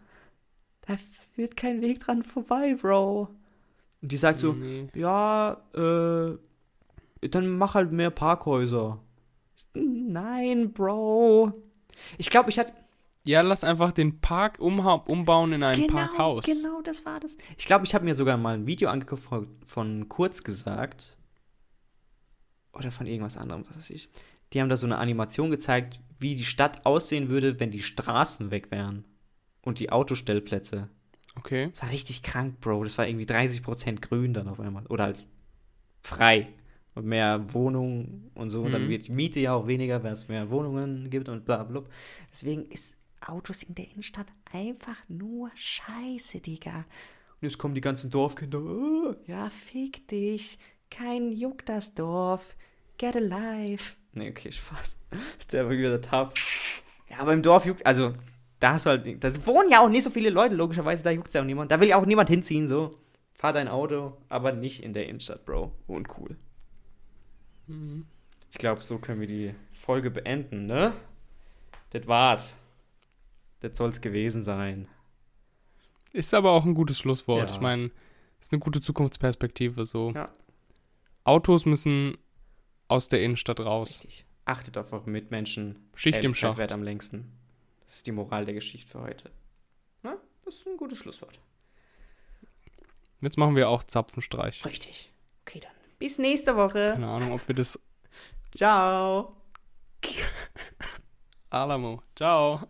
Da führt kein Weg dran vorbei, Bro. Und die sagt so, Nee. ja, äh, dann mach halt mehr Parkhäuser. Nein, Bro. Ich glaube, ich hatte. Ja, lass einfach den Park umbauen in ein genau, Parkhaus. genau, das war das. Ich glaube, ich habe mir sogar mal ein Video angeguckt von, von Kurz gesagt. oder von irgendwas anderem, was weiß ich. Die haben da so eine Animation gezeigt, wie die Stadt aussehen würde, wenn die Straßen weg wären. Und die Autostellplätze. Okay. Das war richtig krank, Bro. Das war irgendwie 30% grün dann auf einmal. Oder halt frei. Und mehr Wohnungen und so. Und dann Mhm. wird die Miete ja auch weniger, weil es mehr Wohnungen gibt und bla bla. Deswegen ist Autos in der Innenstadt einfach nur scheiße, Digga. Und jetzt kommen die ganzen Dorfkinder. "Oh, ja, fick dich. Kein juckt das Dorf. Get alive. Nee, okay, Spaß. Der war wieder tough. Ja, aber im Dorf juckt, also, da hast du halt, da wohnen ja auch nicht so viele Leute, logischerweise, da juckt ja auch niemand. Da will ja auch niemand hinziehen, so. Fahr dein Auto, aber nicht in der Innenstadt, Bro. Uncool. Mhm. Ich glaube, so können wir die Folge beenden, ne? Das war's. Das soll's gewesen sein. Ist aber auch ein gutes Schlusswort. Ja. Ich meine, ist eine gute Zukunftsperspektive so. Ja. Autos müssen aus der Innenstadt raus. Richtig. Achtet auf eure Mitmenschen. Schicht im Schacht. währt am längsten. Das ist die Moral der Geschichte für heute. Na, das ist ein gutes Schlusswort. Jetzt machen wir auch Zapfenstreich. Richtig. Okay, dann. Bis nächste Woche. Keine Ahnung, ob wir das Ciao. Alamo. Ciao.